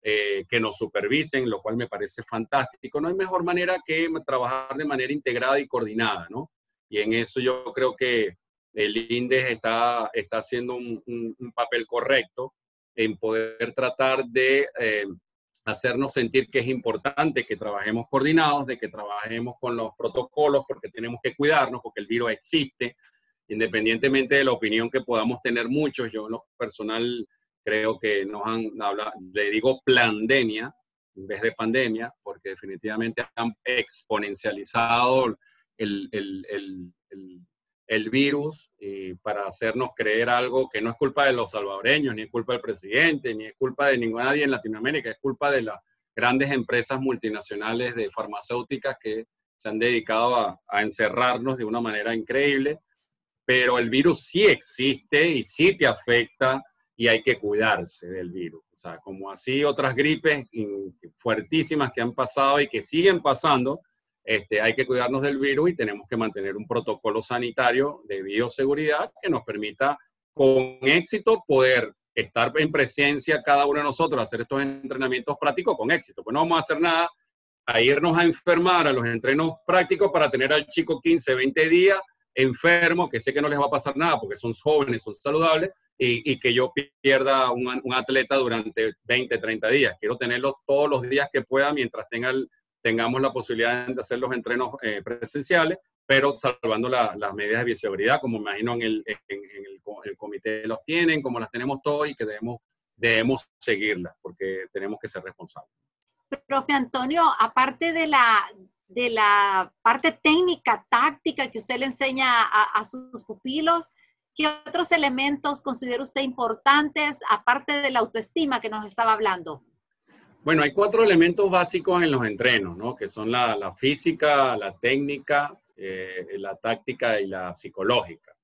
eh, que nos supervisen, lo cual me parece fantástico. No hay mejor manera que trabajar de manera integrada y coordinada, ¿no? Y en eso yo creo que el INDES está, está haciendo un, papel correcto en poder tratar de eh, hacernos sentir que es importante que trabajemos coordinados, de que trabajemos con los protocolos, porque tenemos que cuidarnos, porque el virus existe. Independientemente de la opinión que podamos tener muchos, yo en lo personal creo que nos han hablado, le digo pandemia en vez de pandemia, porque definitivamente han exponencializado el, el, el, el virus y para hacernos creer algo que no es culpa de los salvadoreños, ni es culpa del presidente, ni es culpa de ninguna nadie en Latinoamérica, es culpa de las grandes empresas multinacionales de farmacéuticas que se han dedicado a, a encerrarnos de una manera increíble, pero el virus sí existe y sí te afecta y hay que cuidarse del virus. O sea, como así otras gripes fuertísimas que han pasado y que siguen pasando, este, hay que cuidarnos del virus y tenemos que mantener un protocolo sanitario de bioseguridad que nos permita con éxito poder estar en presencia cada uno de nosotros, hacer estos entrenamientos prácticos con éxito. Pues no vamos a hacer nada a irnos a enfermar a los entrenos prácticos para tener al chico 15, 20 días enfermo, que sé que no les va a pasar nada porque son jóvenes, son saludables, y, que yo pierda un, un, atleta durante 20, 30 días. Quiero tenerlo todos los días que pueda mientras tenga el, tengamos la posibilidad de hacer los entrenos eh, presenciales, pero salvando las medidas de bioseguridad, como imagino en el, en, el, comité los tienen, como las tenemos todos y que debemos, debemos seguirlas, porque tenemos que ser responsables. Profe Antonio, aparte de la, de la parte técnica, táctica que usted le enseña a, a sus pupilos, ¿qué otros elementos considera usted importantes, aparte de la autoestima que nos estaba hablando? Bueno, hay cuatro elementos básicos en los entrenos, ¿no? Que son la, física, la técnica, eh, la táctica y la psicológica.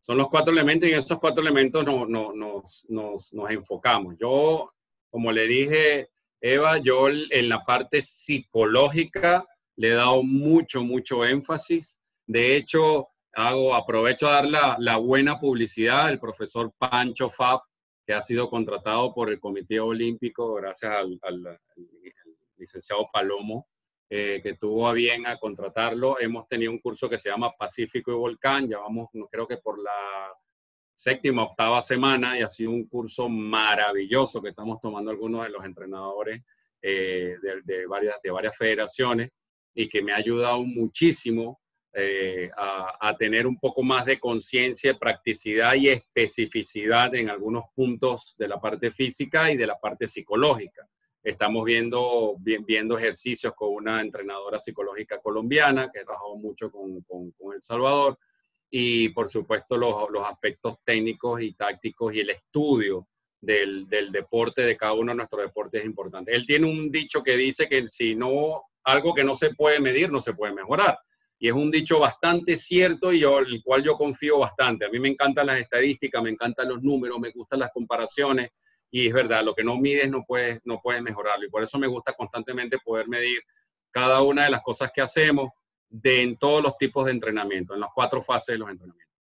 Son los cuatro elementos y en esos cuatro elementos no, nos, nos, nos, enfocamos. Yo, como le dije, Eva, yo en la parte psicológica le he dado mucho, mucho énfasis. De hecho, hago, aprovecho a dar la, la buena publicidad. El profesor Pancho Fab que ha sido contratado por el Comité Olímpico gracias al, licenciado Palomo, eh, que tuvo a bien a contratarlo. Hemos tenido un curso que se llama Pacífico y Volcán, ya vamos, creo que por la séptima, octava semana, y ha sido un curso maravilloso que estamos tomando algunos de los entrenadores eh, de, varias, de varias federaciones y que me ha ayudado muchísimo eh, a, tener un poco más de conciencia, practicidad y especificidad en algunos puntos de la parte física y de la parte psicológica. Estamos viendo, viendo ejercicios con una entrenadora psicológica colombiana que ha trabajado mucho con, con, El Salvador y por supuesto los, los, aspectos técnicos y tácticos y el estudio del, del, deporte de cada uno de nuestros deportes es importante. Él tiene un dicho que dice que si no, algo que no se puede medir no se puede mejorar y es un dicho bastante cierto y el cual yo confío bastante. A mí me encantan las estadísticas, me encantan los números, me gustan las comparaciones y es verdad, lo que no mides no puedes, no puedes mejorarlo y por eso me gusta constantemente poder medir cada una de las cosas que hacemos de, en todos los tipos de entrenamiento, en las cuatro fases de los entrenamientos.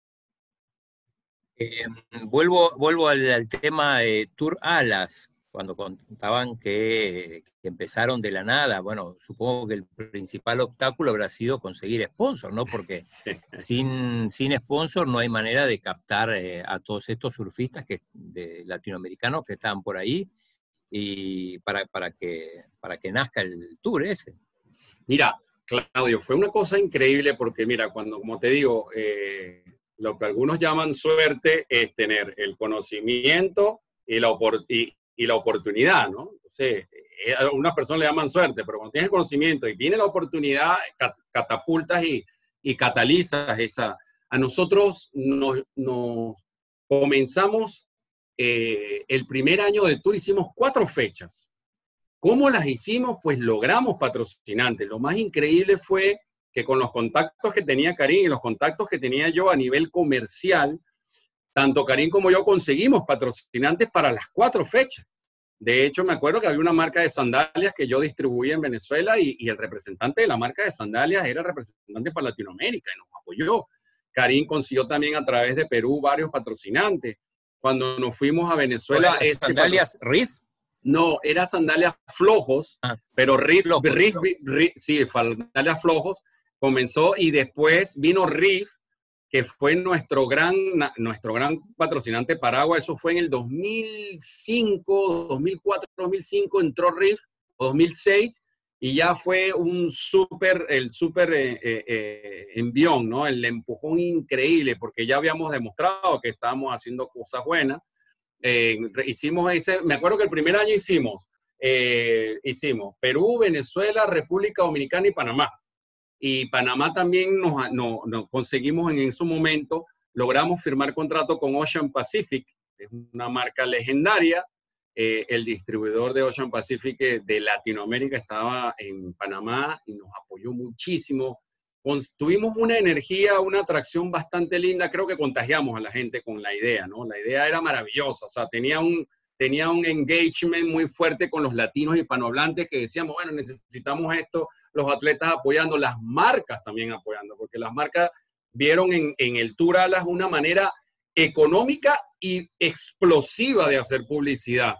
Eh, vuelvo, vuelvo al, tema de Tour Alas cuando contaban que, empezaron de la nada, bueno, supongo que el principal obstáculo habrá sido conseguir sponsor, ¿no? Porque sin, sin sponsor no hay manera de captar eh, a todos estos surfistas que, de, latinoamericanos que están por ahí y para, para, que, para que nazca el tour ese. Mira, Claudio, fue una cosa increíble porque, mira, cuando, como te digo, eh, lo que algunos llaman suerte es tener el conocimiento y la, y, y la oportunidad, ¿no? Entonces, eh, a una persona le llaman suerte, pero cuando tienes conocimiento y tienes la oportunidad, catapultas y, y catalizas esa. A nosotros nos, comenzamos eh, el primer año de tour, hicimos cuatro fechas. ¿Cómo las hicimos? Pues logramos patrocinantes. Lo más increíble fue que con los contactos que tenía Karim y los contactos que tenía yo a nivel comercial, tanto Karim como yo conseguimos patrocinantes para las cuatro fechas. De hecho, me acuerdo que había una marca de sandalias que yo distribuía en Venezuela y, el representante de la marca de sandalias era representante para Latinoamérica y nos apoyó. Karim consiguió también a través de Perú varios patrocinantes. Cuando nos fuimos a Venezuela... ¿Sandalias Riff? No, era sandalias flojos, ah. pero Riff, Riff, Riff, sí, sandalias flojos comenzó y después vino Riff fue nuestro gran, nuestro gran patrocinante Paraguay. Eso fue en el 2005, 2004, 2005 entró Riff, 2006, y ya fue un súper, el súper eh, eh, envión, ¿no? El empujón increíble, porque ya habíamos demostrado que estábamos haciendo cosas buenas. hicimos ese, me acuerdo que el primer año hicimos, hicimos Perú, Venezuela, República Dominicana y Panamá. Y Panamá también nos, conseguimos en ese momento, logramos firmar contrato con Ocean Pacific, es una marca legendaria, eh, el distribuidor de Ocean Pacific de Latinoamérica estaba en Panamá y nos apoyó muchísimo. tuvimos una energía, una atracción bastante linda, creo que contagiamos a la gente con la idea, ¿no? La idea era maravillosa, o sea, tenía un, tenía un engagement muy fuerte con los latinos hispanohablantes que decíamos, bueno, necesitamos esto, los atletas apoyando, las marcas también apoyando, porque las marcas vieron en, en el Tour Alas una manera económica y explosiva de hacer publicidad.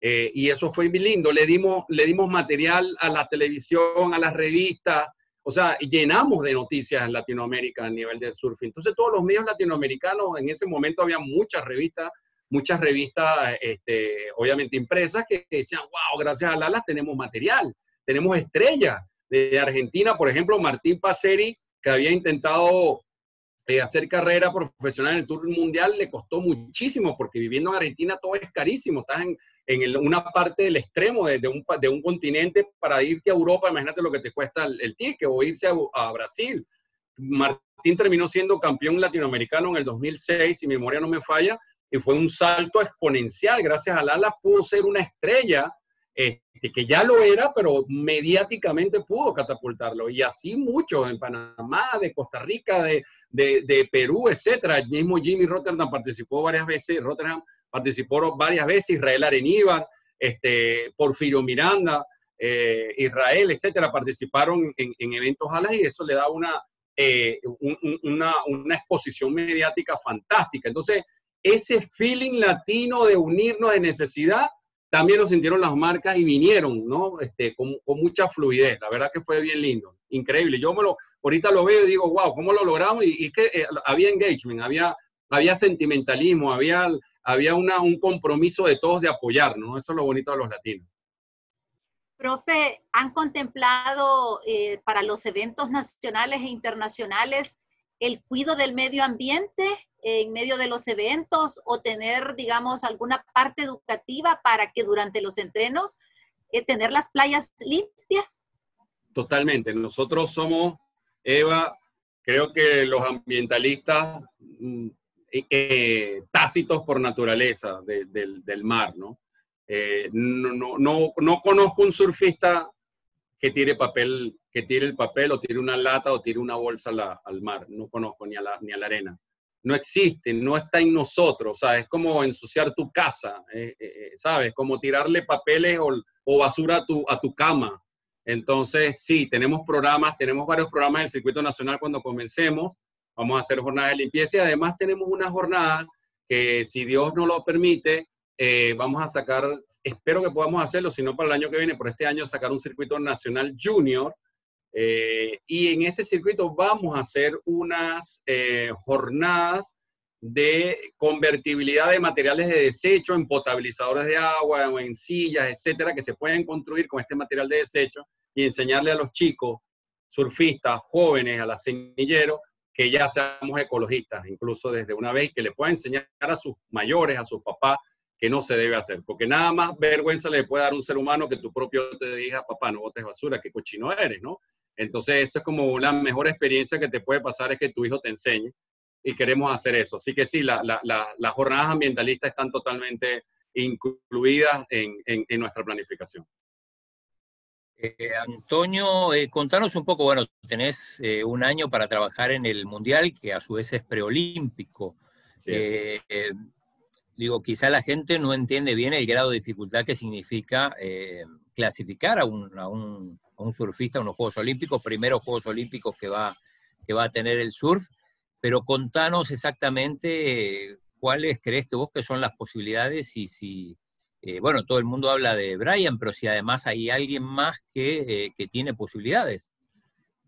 Eh, y eso fue muy lindo. Le dimos, le dimos material a la televisión, a las revistas, o sea, llenamos de noticias en Latinoamérica a nivel del surf. Entonces, todos los medios latinoamericanos, en ese momento había muchas revistas, muchas revistas, este, obviamente impresas, que, decían, wow, gracias a Lalas tenemos material, tenemos estrellas. De Argentina, por ejemplo, Martín Paceri, que había intentado eh, hacer carrera profesional en el Tour Mundial le costó muchísimo, porque viviendo en Argentina todo es carísimo. Estás en, una parte del extremo de, un, de, un, continente para irte a Europa, imagínate lo que te cuesta el, ticket, o irse a, Brasil. Martín terminó siendo campeón latinoamericano en el 2006, si mi memoria no me falla, y fue un salto exponencial. Gracias a Lala pudo ser una estrella este, que ya lo era, pero mediáticamente pudo catapultarlo. Y así muchos en Panamá, de Costa Rica, de, de, Perú, etcétera. El mismo Jimmy Rotterdam participó varias veces, Rotterdam participó varias veces, Israel Areníbar, este, Porfirio Miranda, eh, Israel, etcétera, participaron en, eventos alas y eso le da una, eh, una, una exposición mediática fantástica. Entonces, ese feeling latino de unirnos de necesidad también lo sintieron las marcas y vinieron, ¿no? Este, con, mucha fluidez. La verdad que fue bien lindo, increíble. Yo me lo, ahorita lo veo y digo, wow, ¿cómo lo logramos? Y, y que eh, había engagement, había, había sentimentalismo, había, había una, un compromiso de todos de apoyarnos, ¿no? Eso es lo bonito de los latinos. Profe, ¿han contemplado eh, para los eventos nacionales e internacionales el cuidado del medio ambiente en medio de los eventos o tener, digamos, alguna parte educativa para que durante los entrenos eh, tener las playas limpias? Totalmente. Nosotros somos, Eva, creo que los ambientalistas mm, eh, eh, tácitos por naturaleza del, mar, ¿no? no, no, no, conozco un surfista que tire papel, que tire el papel o tire una lata o tire una bolsa al mar. No conozco ni a la, ni a la arena no existe, no está en nosotros, o sea, es como ensuciar tu casa, eh, eh, eh, ¿sabes? Como tirarle papeles o, basura a tu, a tu cama. Entonces, sí, tenemos programas, tenemos varios programas del Circuito Nacional cuando comencemos, vamos a hacer jornadas de limpieza y además tenemos una jornada que si Dios nos lo permite, vamos a sacar, espero que podamos hacerlo, si no para el año que viene, por este año sacar un Circuito Nacional Junior, eh, y en ese circuito vamos a hacer unas eh, jornadas de convertibilidad de materiales de desecho en potabilizadores de agua o en sillas, etcétera, que se pueden construir con este material de desecho y enseñarle a los chicos, surfistas, jóvenes, a las semilleros, que ya seamos ecologistas, incluso desde una vez, que le pueda enseñar a sus mayores, a sus papás, que no se debe hacer, porque nada más vergüenza le puede dar un ser humano que tu propio te diga, papá, no botes basura, qué cochino eres, ¿no? Entonces, eso es como la mejor experiencia que te puede pasar es que tu hijo te enseñe y queremos hacer eso. Así que sí, las jornadas ambientalistas están totalmente incluidas en, nuestra planificación. Eh, Antonio, eh, contanos un poco, bueno, tenés eh, un año para trabajar en el Mundial, que a su vez es preolímpico. digo, quizá la gente no entiende bien el grado de dificultad que significa clasificar a un un surfista a unos Juegos Olímpicos, primeros Juegos Olímpicos que va, que va a tener el surf, pero contanos exactamente cuáles crees que vos que son las posibilidades y si, eh, bueno, todo el mundo habla de Brian, pero si además hay alguien más que, eh, que tiene posibilidades.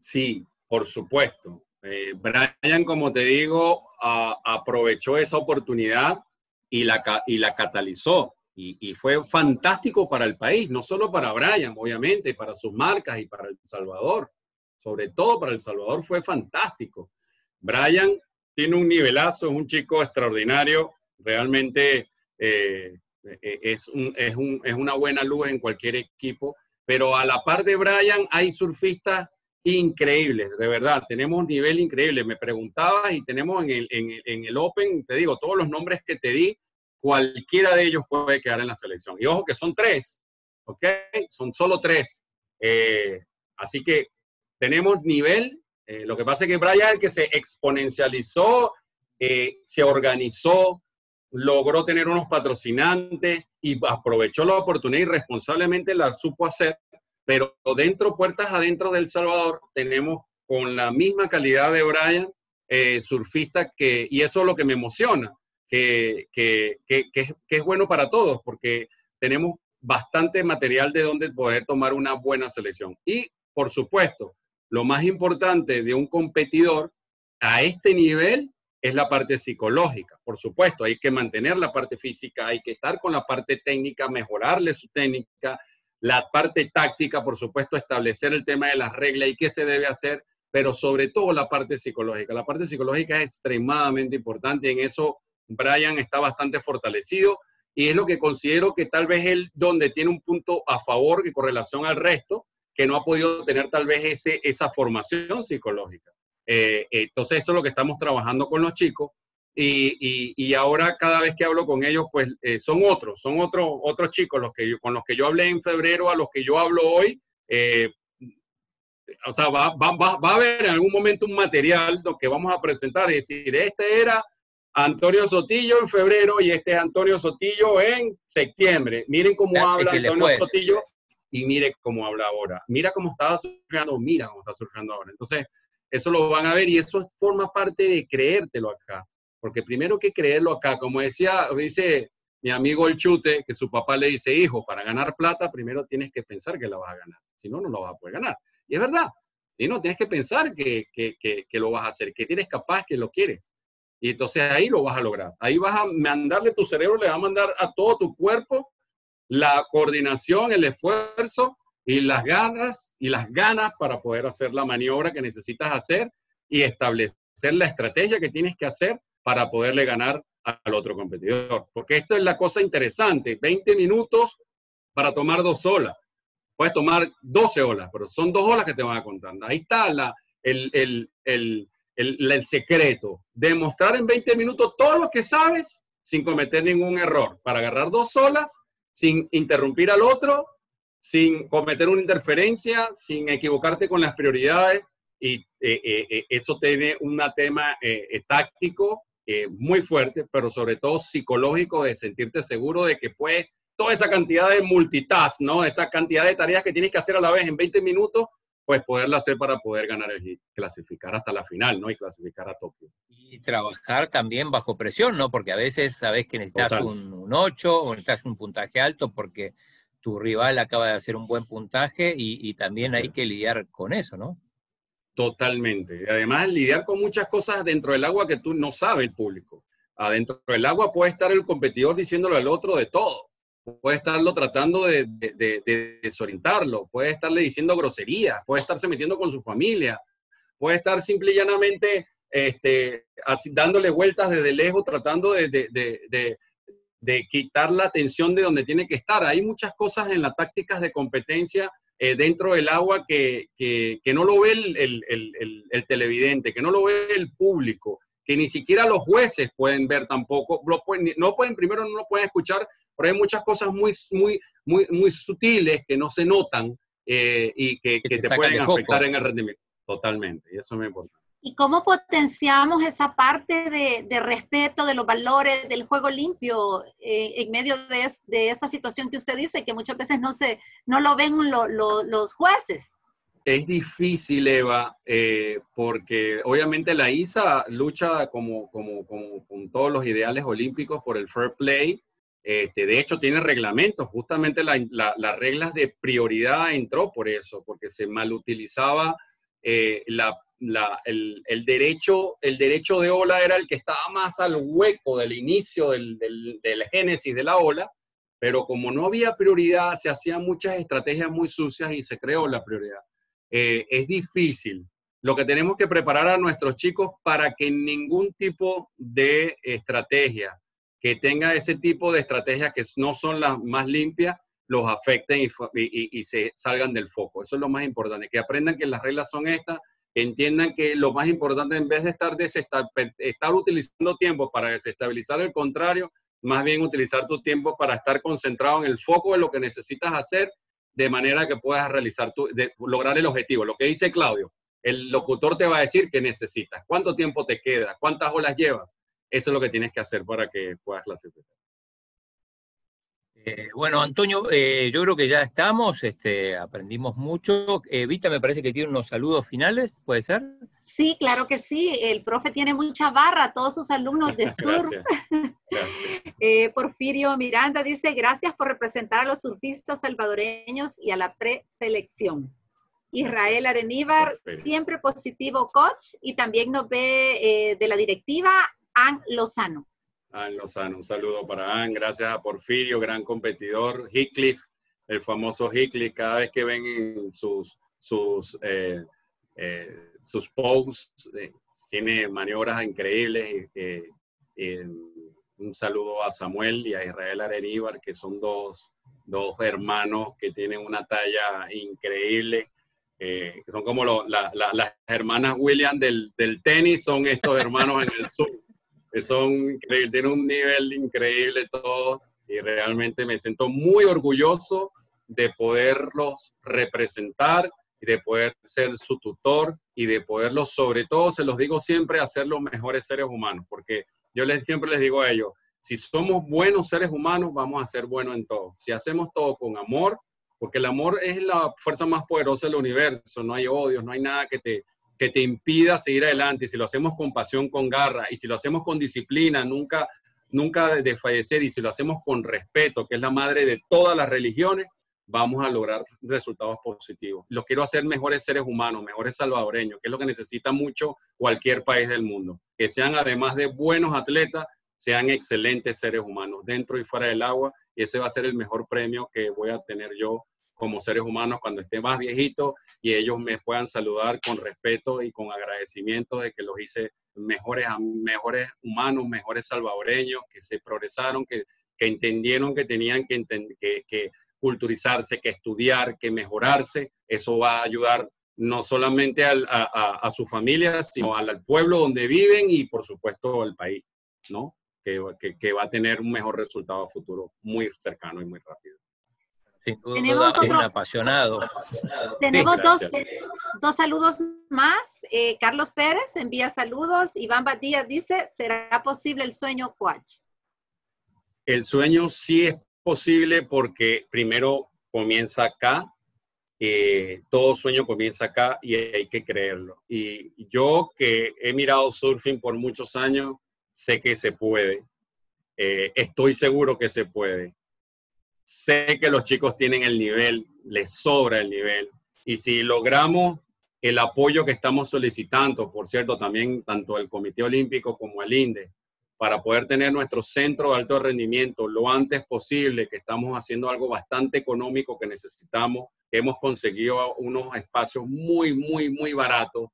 Sí, por supuesto. Eh, Brian, como te digo, aprovechó esa oportunidad y la, y la catalizó. Y, fue fantástico para el país, no solo para Brian, obviamente, para sus marcas y para El Salvador. Sobre todo para El Salvador fue fantástico. Brian tiene un nivelazo, es un chico extraordinario, realmente eh, eh, es, es, es una buena luz en cualquier equipo, pero a la par de Brian hay surfistas increíbles, de verdad, tenemos un nivel increíble. Me preguntabas y tenemos en el, en, en el Open, te digo, todos los nombres que te di, cualquiera de ellos puede quedar en la selección. Y ojo que son tres, ¿ok? Son solo tres. Eh, así que tenemos nivel. Eh, lo que pasa es que Brian, el que se exponencializó, eh, se organizó, logró tener unos patrocinantes y aprovechó la oportunidad y responsablemente la supo hacer. Pero dentro, puertas adentro del Salvador, tenemos con la misma calidad de Brian, surfista, que, y eso es lo que me emociona que, es, bueno para todos, porque tenemos bastante material de donde poder tomar una buena selección. Y, por supuesto, lo más importante de un competidor a este nivel es la parte psicológica. Por supuesto, hay que mantener la parte física, hay que estar con la parte técnica, mejorarle su técnica, la parte táctica, por supuesto, establecer el tema de las reglas y qué se debe hacer, pero sobre todo la parte psicológica. La parte psicológica es extremadamente importante y en eso Brian está bastante fortalecido y es lo que considero que tal vez él donde tiene un punto a favor que con relación al resto, que no ha podido tener tal vez ese, esa formación psicológica. Eh, entonces eso es lo que estamos trabajando con los chicos y, y, ahora cada vez que hablo con ellos, pues eh, son otros, son otros otros chicos los que con los que yo hablé en febrero a los que yo hablo hoy. Eh, o sea, va, va, va, va, a haber en algún momento un material que vamos a presentar y decir, este era Antonio Sotillo en febrero y este es Antonio Sotillo en septiembre. Miren cómo habla Antonio Sotillo y mire cómo habla ahora. Mira cómo estaba surfeando, mira cómo está surfeando ahora. Entonces, eso lo van a ver y eso forma parte de creértelo acá. Porque primero que creerlo acá, como decía, dice mi amigo el chute, que su papá le dice, hijo, para ganar plata, primero tienes que pensar que la vas a ganar. Si no, no lo vas a poder ganar. Y es verdad. Y no, tienes que pensar que, que, que, que lo vas a hacer, que tienes capaz, que lo quieres. Y entonces ahí lo vas a lograr. Ahí vas a mandarle tu cerebro, le va a mandar a todo tu cuerpo la coordinación, el esfuerzo y las ganas y las ganas para poder hacer la maniobra que necesitas hacer y establecer la estrategia que tienes que hacer para poderle ganar al otro competidor. Porque esto es la cosa interesante, 20 minutos para tomar dos olas. Puedes tomar 12 olas, pero son dos olas que te van a contar. Ahí está la, el, el, el, el, secreto, demostrar en 20 minutos todo lo que sabes sin cometer ningún error, para agarrar dos olas, sin interrumpir al otro, sin cometer una interferencia, sin equivocarte con las prioridades. Y eh, eh, eh, eso tiene un tema táctico muy fuerte, pero sobre todo psicológico de sentirte seguro de que puedes, toda esa cantidad de multitask, ¿no? Esta cantidad de tareas que tienes que hacer a la vez en 20 minutos, pues poderla hacer para poder ganar el clasificar hasta la final, ¿no? Y clasificar a Tokio. Y trabajar también bajo presión, ¿no? Porque a veces sabes que necesitas un, un, 8 o necesitas un puntaje alto porque tu rival acaba de hacer un buen puntaje y, también hay que lidiar con eso, ¿no? Totalmente. Y además lidiar con muchas cosas dentro del agua que tú no sabes el público. Adentro del agua puede estar el competidor diciéndole al otro de todo puede estarlo tratando de, desorientarlo, puede estarle diciendo groserías, puede estarse metiendo con su familia, puede estar simple y llanamente este, dándole vueltas desde lejos, tratando de, quitar la atención de donde tiene que estar. Hay muchas cosas en las tácticas de competencia eh, dentro del agua que, no lo ve el, televidente, que no lo ve el público, que ni siquiera los jueces pueden ver tampoco, no pueden, primero no lo pueden escuchar, pero hay muchas cosas muy, muy, muy, muy sutiles que no se notan eh, y que, te, pueden afectar en el rendimiento. Totalmente, y eso me importa. ¿Y cómo potenciamos esa parte de, respeto de los valores del juego limpio eh, en medio de, de, esa situación que usted dice, que muchas veces no, se, no lo ven los jueces? Es difícil, Eva, eh, porque obviamente la ISA lucha como, como, como, con todos los ideales olímpicos por el fair play. Este, de hecho, tiene reglamentos. Justamente las reglas de prioridad entró por eso, porque se malutilizaba eh, la, el, el, derecho, el derecho de ola era el que estaba más al hueco del inicio del, del, del génesis de la ola, pero como no había prioridad, se hacían muchas estrategias muy sucias y se creó la prioridad. Eh, es difícil. Lo que tenemos que preparar a nuestros chicos para que ningún tipo de estrategia que tenga ese tipo de estrategias que no son las más limpias, los afecten y, se salgan del foco. Eso es lo más importante, que aprendan que las reglas son estas, entiendan que lo más importante en vez de estar, estar utilizando tiempo para desestabilizar el contrario, más bien utilizar tu tiempo para estar concentrado en el foco de lo que necesitas hacer, de manera que puedas realizar tu, lograr el objetivo. Lo que dice Claudio, el locutor te va a decir qué necesitas, cuánto tiempo te queda, cuántas olas llevas. Eso es lo que tienes que hacer para que puedas clasificar. Eh, bueno, Antonio, eh, yo creo que ya estamos, este, aprendimos mucho. Eh, Vita me parece que tiene unos saludos finales, ¿puede ser? Sí, claro que sí. El profe tiene mucha barra, todos sus alumnos de sur. Porfirio Miranda dice, gracias por representar a los surfistas salvadoreños y a la preselección. Israel Areníbar, siempre positivo coach, y también nos ve de la directiva, Ann Lozano. Ann Lozano. Un saludo para Ann. Gracias a Porfirio, gran competidor. Heathcliff, el famoso Heathcliff, cada vez que ven sus, sus, eh, eh, sus posts, eh, tiene maniobras increíbles. un saludo a Samuel y a Israel Areníbar, que son dos, dos hermanos que tienen una talla increíble. son como las hermanas William del, del tenis, son estos hermanos en el sur son increíbles, tienen un nivel increíble todos y realmente me siento muy orgulloso de poderlos representar y de poder ser su tutor y de poderlos, sobre todo, se los digo siempre, hacer los mejores seres humanos, porque yo les, siempre les digo a ellos, si somos buenos seres humanos, vamos a ser buenos en todo. Si hacemos todo con amor, porque el amor es la fuerza más poderosa del universo, no hay odios, no hay nada que te, que te impida seguir adelante. Y si lo hacemos con pasión, con garra, y si lo hacemos con disciplina, nunca, nunca desfallecer, y si lo hacemos con respeto, que es la madre de todas las religiones, vamos a lograr resultados positivos. Lo quiero hacer mejores seres humanos, mejores salvadoreños, que es lo que necesita mucho cualquier país del mundo. Que sean, además de buenos atletas, sean excelentes seres humanos dentro y fuera del agua. Y ese va a ser el mejor premio que voy a tener yo como seres humanos cuando esté más viejito y ellos me puedan saludar con respeto y con agradecimiento de que los hice mejores, mejores humanos, mejores salvadoreños, que se progresaron, que, que entendieron que tenían que, que, que culturizarse, que estudiar, que mejorarse. Eso va a ayudar no solamente a, a, a, su familia, sino al, pueblo donde viven y por supuesto al país, ¿no? Que, que, que, va a tener un mejor resultado futuro muy cercano y muy rápido tenemos otro, apasionado. Tenemos dos, saludos más. Eh, Carlos Pérez envía saludos. Iván Batía dice, ¿será posible el sueño coach? El sueño sí es posible porque primero comienza acá. Eh, todo sueño comienza acá y hay que creerlo. Y yo que he mirado surfing por muchos años, sé que se puede. Eh, estoy seguro que se puede sé que los chicos tienen el nivel, les sobra el nivel. Y si logramos el apoyo que estamos solicitando, por cierto, también tanto el Comité Olímpico como el INDE, para poder tener nuestro centro de alto rendimiento lo antes posible, que estamos haciendo algo bastante económico que necesitamos, hemos conseguido unos espacios muy, muy, muy baratos,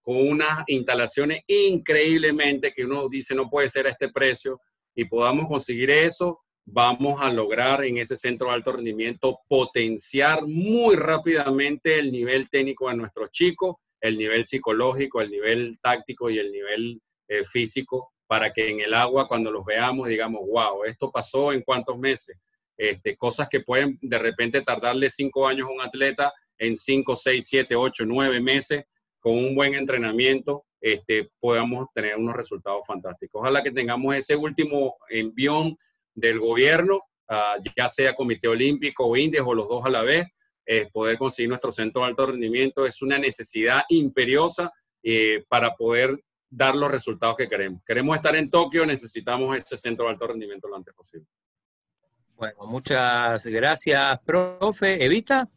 con unas instalaciones increíblemente que uno dice no puede ser a este precio, y podamos conseguir eso, vamos a lograr en ese centro de alto rendimiento potenciar muy rápidamente el nivel técnico de nuestros chicos, el nivel psicológico, el nivel táctico y el nivel eh, físico, para que en el agua cuando los veamos digamos, wow, esto pasó en cuántos meses. Este, cosas que pueden de repente tardarle cinco años a un atleta en cinco, seis, siete, ocho, nueve meses, con un buen entrenamiento, este, podamos tener unos resultados fantásticos. Ojalá que tengamos ese último envión del gobierno, ah, ya sea Comité Olímpico o INDES o los dos a la vez, eh, poder conseguir nuestro centro de alto rendimiento es una necesidad imperiosa eh, para poder dar los resultados que queremos. Queremos estar en Tokio, necesitamos ese centro de alto rendimiento lo antes posible. Bueno, muchas gracias, profe. Evita.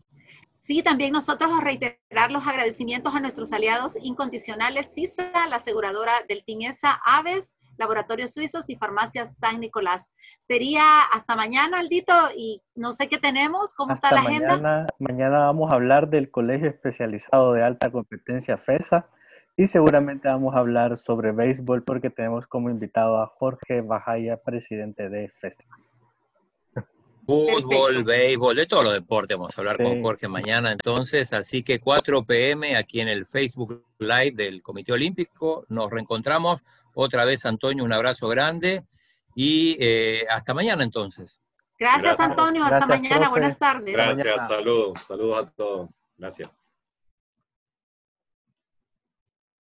Sí, también nosotros reiterar los agradecimientos a nuestros aliados incondicionales, CISA, la aseguradora del TINESA, Aves, Laboratorios Suizos y Farmacias San Nicolás. Sería hasta mañana, Aldito, y no sé qué tenemos, cómo está la agenda. Mañana vamos a hablar del Colegio Especializado de Alta Competencia FESA y seguramente vamos a hablar sobre béisbol porque tenemos como invitado a Jorge Bajaya, presidente de FESA. Fútbol, béisbol, de todos los deportes vamos a hablar con Jorge mañana entonces, así que 4 pm aquí en el Facebook Live del Comité Olímpico, nos reencontramos. Otra vez Antonio, un abrazo grande y eh, hasta mañana entonces. Gracias, Antonio, hasta mañana, buenas tardes. Gracias, saludos, saludos a todos, gracias.